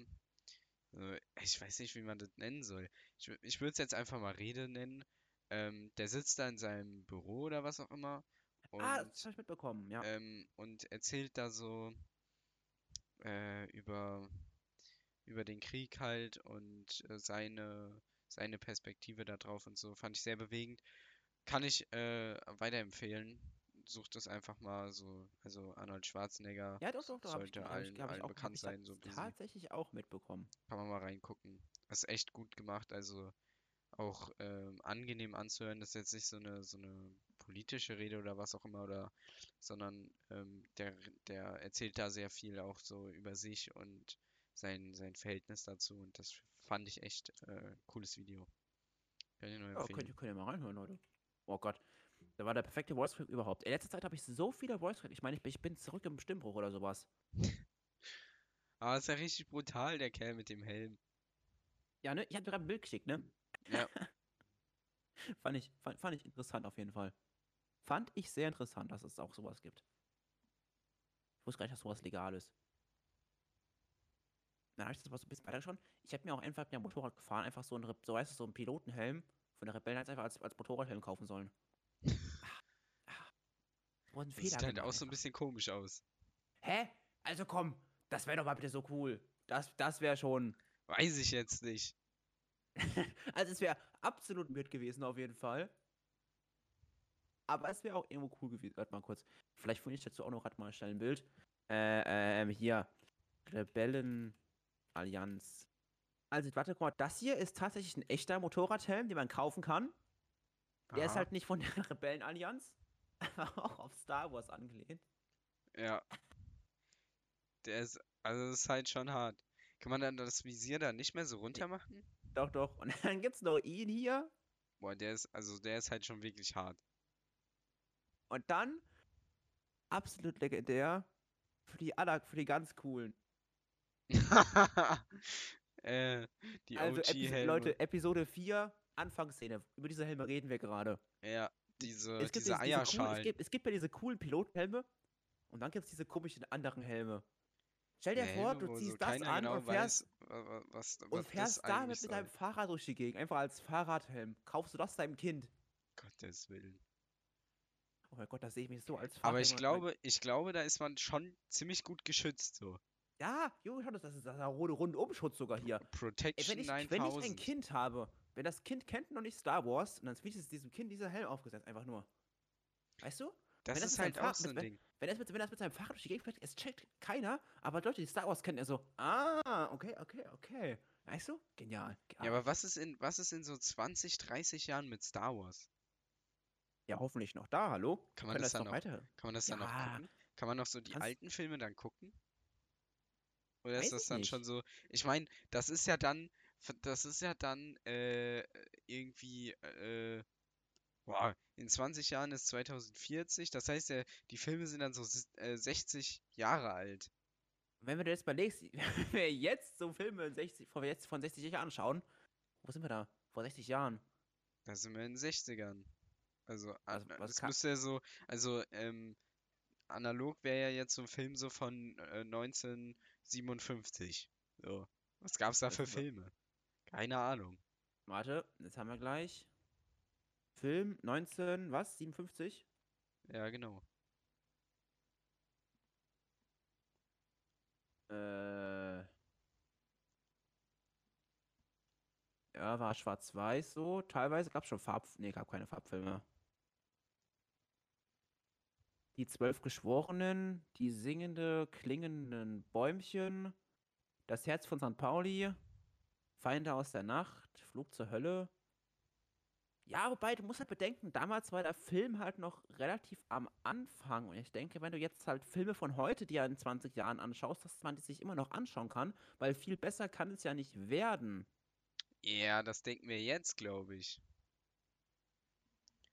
äh, ich weiß nicht, wie man das nennen soll. Ich, ich würde es jetzt einfach mal Rede nennen. Ähm, der sitzt da in seinem Büro oder was auch immer und, ah, das habe ich mitbekommen, ja. ähm, und erzählt da so äh, über, über den Krieg halt und äh, seine, seine Perspektive da drauf und so. Fand ich sehr bewegend. Kann ich äh, weiterempfehlen. Sucht das einfach mal so, also Arnold Schwarzenegger. ja, doch, doch, doch. Sollte ich, allen- ich allen auch, bekannt hab ich sein, so tatsächlich auch mitbekommen. Kann man mal reingucken. Das ist echt gut gemacht, also auch ähm, angenehm anzuhören. Das ist jetzt nicht so eine so eine politische Rede oder was auch immer, oder sondern ähm, der, der erzählt da sehr viel auch so über sich und sein, sein Verhältnis dazu und das fand ich echt äh, cooles Video. Kann ich nur Ja, empfehlen. könnt, ihr- könnt ihr mal reinhören, Leute. Oh Gott. Da war der perfekte Voice Crack überhaupt. In letzter Zeit habe ich so viele Voice Crack. Ich meine, ich, bin- ich bin zurück im Stimmbruch oder sowas. Aber ist ja richtig brutal, der Kerl mit dem Helm. Ja, ne? Ich dir gerade ein Bild geschickt, ne? Ja. fand, ich, fand, fand ich interessant auf jeden Fall. Fand ich sehr interessant, dass es auch sowas gibt. Ich wusste gar nicht, dass sowas legal ist. Dann habe ich das mal so ein bisschen weiter schon. Ich habe mir auch einfach mit Motorrad gefahren, einfach so ein, so weißt du, so einen Pilotenhelm von der Rebellen einfach als, als Motorradhelm kaufen sollen. Das Fehler sieht halt auch so ein bisschen komisch aus. Hä? Also komm, das wäre doch mal bitte so cool. Das, das wäre schon. Weiß ich jetzt nicht. Also es wäre absolut weird gewesen auf jeden Fall. Aber es wäre auch irgendwo cool gewesen. Warte mal kurz. Vielleicht finde ich dazu auch noch gerade mal schnell ein Bild. Äh, ähm, hier. Rebellenallianz. Also, warte guck mal, das hier ist tatsächlich ein echter Motorradhelm, den man kaufen kann. Der ist Aha. halt nicht von der Rebellenallianz, auch auf Star Wars angelehnt. Ja. Der ist, also das ist halt schon hart. Kann man dann das Visier da nicht mehr so runter machen? Doch, doch. Und dann gibt's noch ihn hier. Boah, der ist, also der ist halt schon wirklich hart. Und dann absolut legendär für die aller, für die ganz coolen. äh, die Also Episo OG-Helme. Leute, Episode 4, Anfangsszene. Über diese Helme reden wir gerade. Ja, diese, Es gibt diese diese, diese coolen, es, Eierschalen. gibt, es gibt ja diese coolen Pilothelme und dann gibt es diese komischen anderen Helme. Stell dir Ja, vor, Helme, du wo so ziehst das an genau und fährst, weiß, wa- wa- was, und was das fährst damit mit deinem. Fahrrad durch die Gegend. Einfach als Fahrradhelm. Kaufst du das deinem Kind? Gottes Willen. Oh mein Gott, da sehe ich mich so als Vater. Aber ich glaube, ich glaube, da ist man schon ziemlich gut geschützt, so. Ja, Junge, schau, das das ist der rote Rundumschutz sogar hier. Ey, Protection wenn, ich, wenn ich ein 9000. Kind habe, wenn das Kind kennt noch nicht Star Wars, und dann es diesem Kind dieser Helm aufgesetzt, einfach nur. Weißt du? Das Wenn das ist halt auch so ein mit- Ding. Wenn er es mit, wenn es mit seinem Fahrrad durch die Gegend fährt, es checkt keiner, aber Leute, die Star Wars kennen, er so, ah, okay, okay, okay. Weißt du? Genial. Ja, aber was ist in, was ist in so 20, 30 Jahren mit Star Wars? ja, hoffentlich noch da, hallo? Kann man Können das dann noch noch, weiter? kann man das dann noch Ja. gucken? Kann man noch so die Kannst- alten Filme dann gucken? Oder ist das dann nicht. schon so? Ich meine, das ist ja dann, das ist ja dann äh, irgendwie, äh, boah, in 20 Jahren ist 2040, das heißt ja, die Filme sind dann so äh, 60 Jahre alt. Wenn wir dir jetzt überlegst, wenn wir jetzt so Filme in 60, von, jetzt von 60 Jahren anschauen, wo sind wir da? Vor 60 Jahren. Da sind wir in den 60ern. Also, was das müsste ja so, also, ähm, analog wäre ja jetzt so ein Film so von äh, 1957. So. Was gab's da für Filme? Keine Ahnung. Warte, jetzt haben wir gleich. Film 19, was? 57? Ja, genau. Äh. Ja, war schwarz-weiß so. Teilweise gab es schon Farb. Nee, gab keine Farbfilme. Die zwölf Geschworenen, die singende, klingenden Bäumchen, das Herz von St. Pauli, Feinde aus der Nacht, Flug zur Hölle. Ja, wobei, du musst halt bedenken, damals war der Film halt noch relativ am Anfang. Und ich denke, wenn du jetzt halt Filme von heute dir in 20 Jahren anschaust, dass man die sich immer noch anschauen kann, weil viel besser kann es ja nicht werden. Ja, das denken wir jetzt, glaube ich.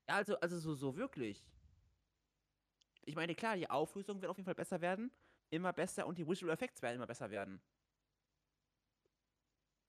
Ja, also, also so, so wirklich. Ich meine, klar, die Auflösung wird auf jeden Fall besser werden, immer besser und die Visual Effects werden immer besser werden.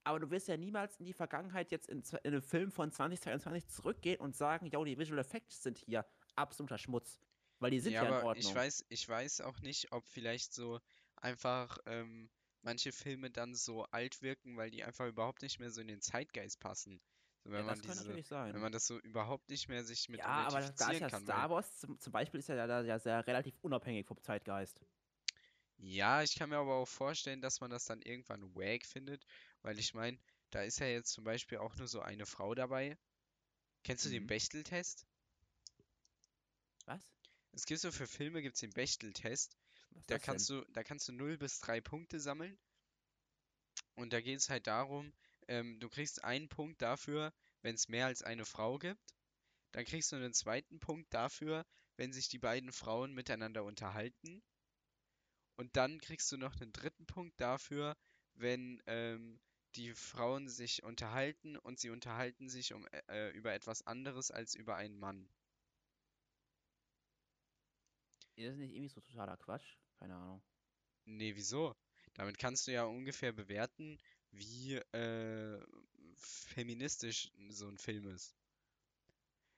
Aber du wirst ja niemals in die Vergangenheit jetzt in, in einem Film von 2022 zurückgehen und sagen, ja, die Visual Effects sind hier absoluter Schmutz. Weil die sind ja, Ja, in aber Ordnung. ich weiß, ich weiß auch nicht, ob vielleicht so einfach ähm, manche Filme dann so alt wirken, weil die einfach überhaupt nicht mehr so in den Zeitgeist passen. So, wenn ja, man das kann diese, natürlich sein. wenn man das so überhaupt nicht mehr sich mit ja, aber da ist ja kann, Star Wars zum, zum Beispiel ist ja, da ja sehr relativ unabhängig vom Zeitgeist. ja, ich kann mir aber auch vorstellen, dass man das dann irgendwann wack findet, weil ich meine, da ist ja jetzt zum Beispiel auch nur so eine Frau dabei. Kennst du den Mhm. Bechteltest? Was? Es gibt so für Filme gibt's den Bechteltest. Da kannst denn? du, da kannst du 0 bis 3 Punkte sammeln. Und da geht es halt darum, ähm, du kriegst einen Punkt dafür, wenn es mehr als eine Frau gibt. Dann kriegst du einen zweiten Punkt dafür, wenn sich die beiden Frauen miteinander unterhalten. Und dann kriegst du noch einen dritten Punkt dafür, wenn ähm, die Frauen sich unterhalten und sie unterhalten sich um, äh, über etwas anderes als über einen Mann. Ist das nicht irgendwie so totaler Quatsch? Keine Ahnung. Nee, wieso? Damit kannst du ja ungefähr bewerten, wie äh, feministisch so ein Film ist.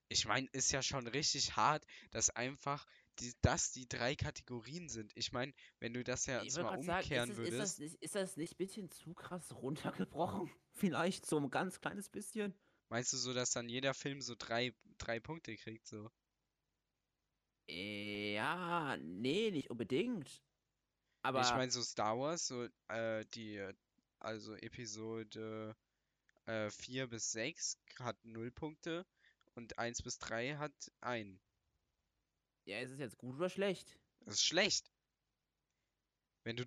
Ich meine, ist ja schon richtig hart, dass einfach die, das die drei Kategorien sind. Ich meine, wenn du das ja Ich mal gerade sagen, umkehren ist, es, ist, das würdest, nicht, ist das nicht ein bisschen zu krass runtergebrochen? Vielleicht so ein ganz kleines bisschen? meinst du so, dass dann jeder Film so drei, drei Punkte kriegt, so? Ja, nee, nicht unbedingt. Aber Ich meine, so Star Wars, so äh, die, also Episode äh, 4 bis 6 hat 0 Punkte und 1 bis 3 hat 1. ja, ist es jetzt gut oder schlecht? Das ist schlecht. Wenn du,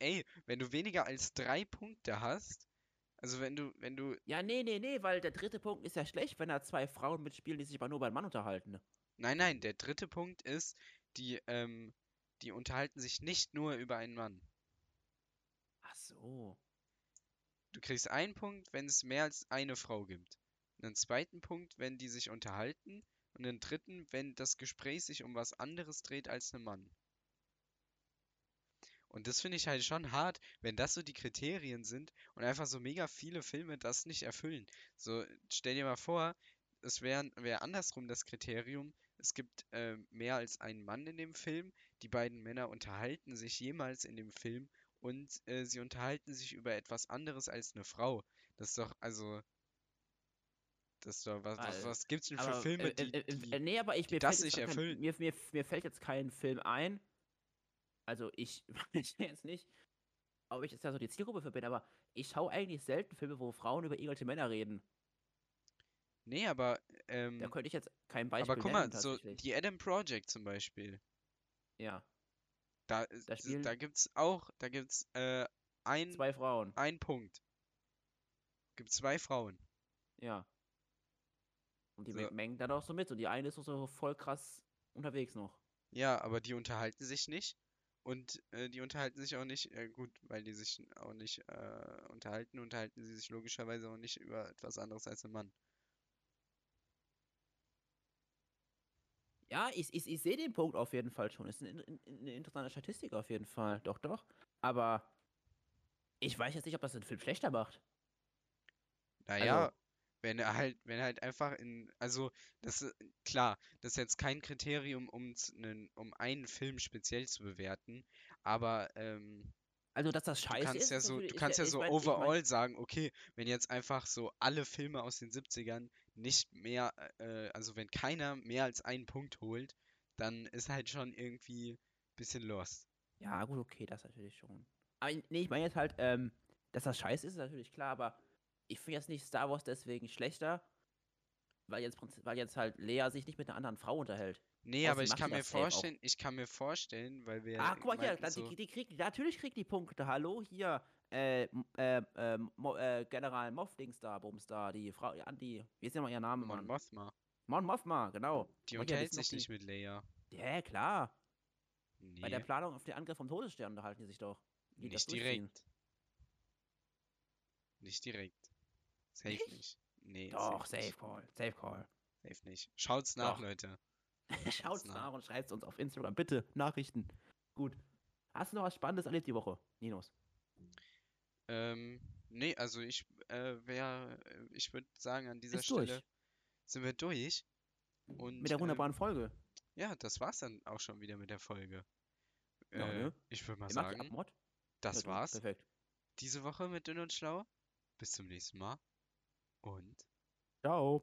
ey, wenn du weniger als drei Punkte hast, also wenn du, wenn du, Ja, nee, nee, nee, weil der dritte Punkt ist ja schlecht, wenn da zwei Frauen mitspielen, die sich aber nur beim Mann unterhalten. nein, nein, der dritte Punkt ist, die, ähm, die unterhalten sich nicht nur über einen Mann. Ach so. Du kriegst einen Punkt, wenn es mehr als eine Frau gibt. Einen zweiten Punkt, wenn die sich unterhalten. Und einen dritten, wenn das Gespräch sich um was anderes dreht als ein Mann. Und das finde ich halt schon hart, wenn das so die Kriterien sind und einfach so mega viele Filme das nicht erfüllen. So, stell dir mal vor, es wäre wär andersrum das Kriterium, es gibt äh, mehr als einen Mann in dem Film, die beiden Männer unterhalten sich jemals in dem Film und äh, sie unterhalten sich über etwas anderes als eine Frau. Das ist doch, also, das was, was, was gibt's denn für Aber, Filme, äh, die, äh, äh, äh, nee, aber ich, mir, das nicht erfüllen? mir, mir, mir fällt jetzt kein Film ein. Also ich, ich jetzt nicht, ob ich jetzt da so die Zielgruppe für bin, aber ich schaue eigentlich selten Filme, wo Frauen über irgendwelche Männer reden. Nee, aber, Da ähm, könnte ich jetzt kein Beispiel aber guck nennen, mal, so tatsächlich. die Adam Project zum Beispiel. Ja, Da, ist- Da s- spielen- da gibt's auch, da gibt's äh, ein, zwei Frauen. ein Punkt. Gibt zwei Frauen. Ja. Und die So. mengen dann auch so mit. Und die eine ist auch so voll krass unterwegs noch. Ja, aber die unterhalten sich nicht. Und äh, die unterhalten sich auch nicht, äh, gut, weil die sich auch nicht äh, unterhalten, unterhalten sie sich logischerweise auch nicht über etwas anderes als ein Mann. Ja, ich, ich, ich sehe den Punkt auf jeden Fall schon. Ist eine, in- in- eine interessante Statistik auf jeden Fall. Doch, doch. Aber ich weiß jetzt nicht, ob das den Film schlechter macht. Naja, wenn er halt, wenn er halt einfach in, also das ist klar, das ist jetzt kein Kriterium, um einen, um einen Film speziell zu bewerten, aber ähm, Also, dass das du scheiße kannst ist, ja ist so, du ich- kannst ja ich so mein- ich mein- overall sagen, okay, wenn jetzt einfach so alle Filme aus den 70ern nicht mehr, äh, also wenn keiner mehr als einen Punkt holt, dann ist halt schon irgendwie ein bisschen lost. Ja, gut, okay, das natürlich schon. Aber ich- nee, ich meine jetzt halt, ähm, dass das scheiße ist, ist natürlich klar, aber ich finde jetzt nicht Star Wars deswegen schlechter, weil jetzt, weil jetzt halt Lea sich nicht mit einer anderen Frau unterhält. Nee, aber ich kann mir safe auch. vorstellen, ich kann mir vorstellen, weil wir Ah, guck mal hier, so, die, die kriegt, natürlich kriegt die Punkte. Hallo, hier, äh, äh, äh, Mo, äh, General Moff-Dings da, Bums da, die Frau, die Andi, wie ist denn mal ihr Name, Mon Mann? Mothma, Mon Mothma, genau. die unterhält sich nicht mit Leia. Ja, klar. Bei der Nee, Planung auf den Angriff vom Todesstern unterhalten die sich doch. Die nicht direkt. Nicht direkt. Safe Nicht? nicht. Nee, Doch, safe Safe. Call, Safe Call. Safe nicht. Schaut's nach, Doch. Leute. Schaut's nach. nach und schreibt uns auf Instagram. Bitte, Nachrichten. Gut. Hast du noch was Spannendes erlebt die Woche, Ninos? Ähm, nee, also ich äh, wäre, ich würde sagen, an dieser Ist durch. Stelle sind wir durch. Und Mit der wunderbaren Folge. ähm, ja, das war's dann auch schon wieder mit der Folge. Ja, Äh, ne? ich würde mal die sagen, das Ja, war's Perfekt. diese Woche mit Dünn und Schlau. Bis zum nächsten Mal. Und Ciao.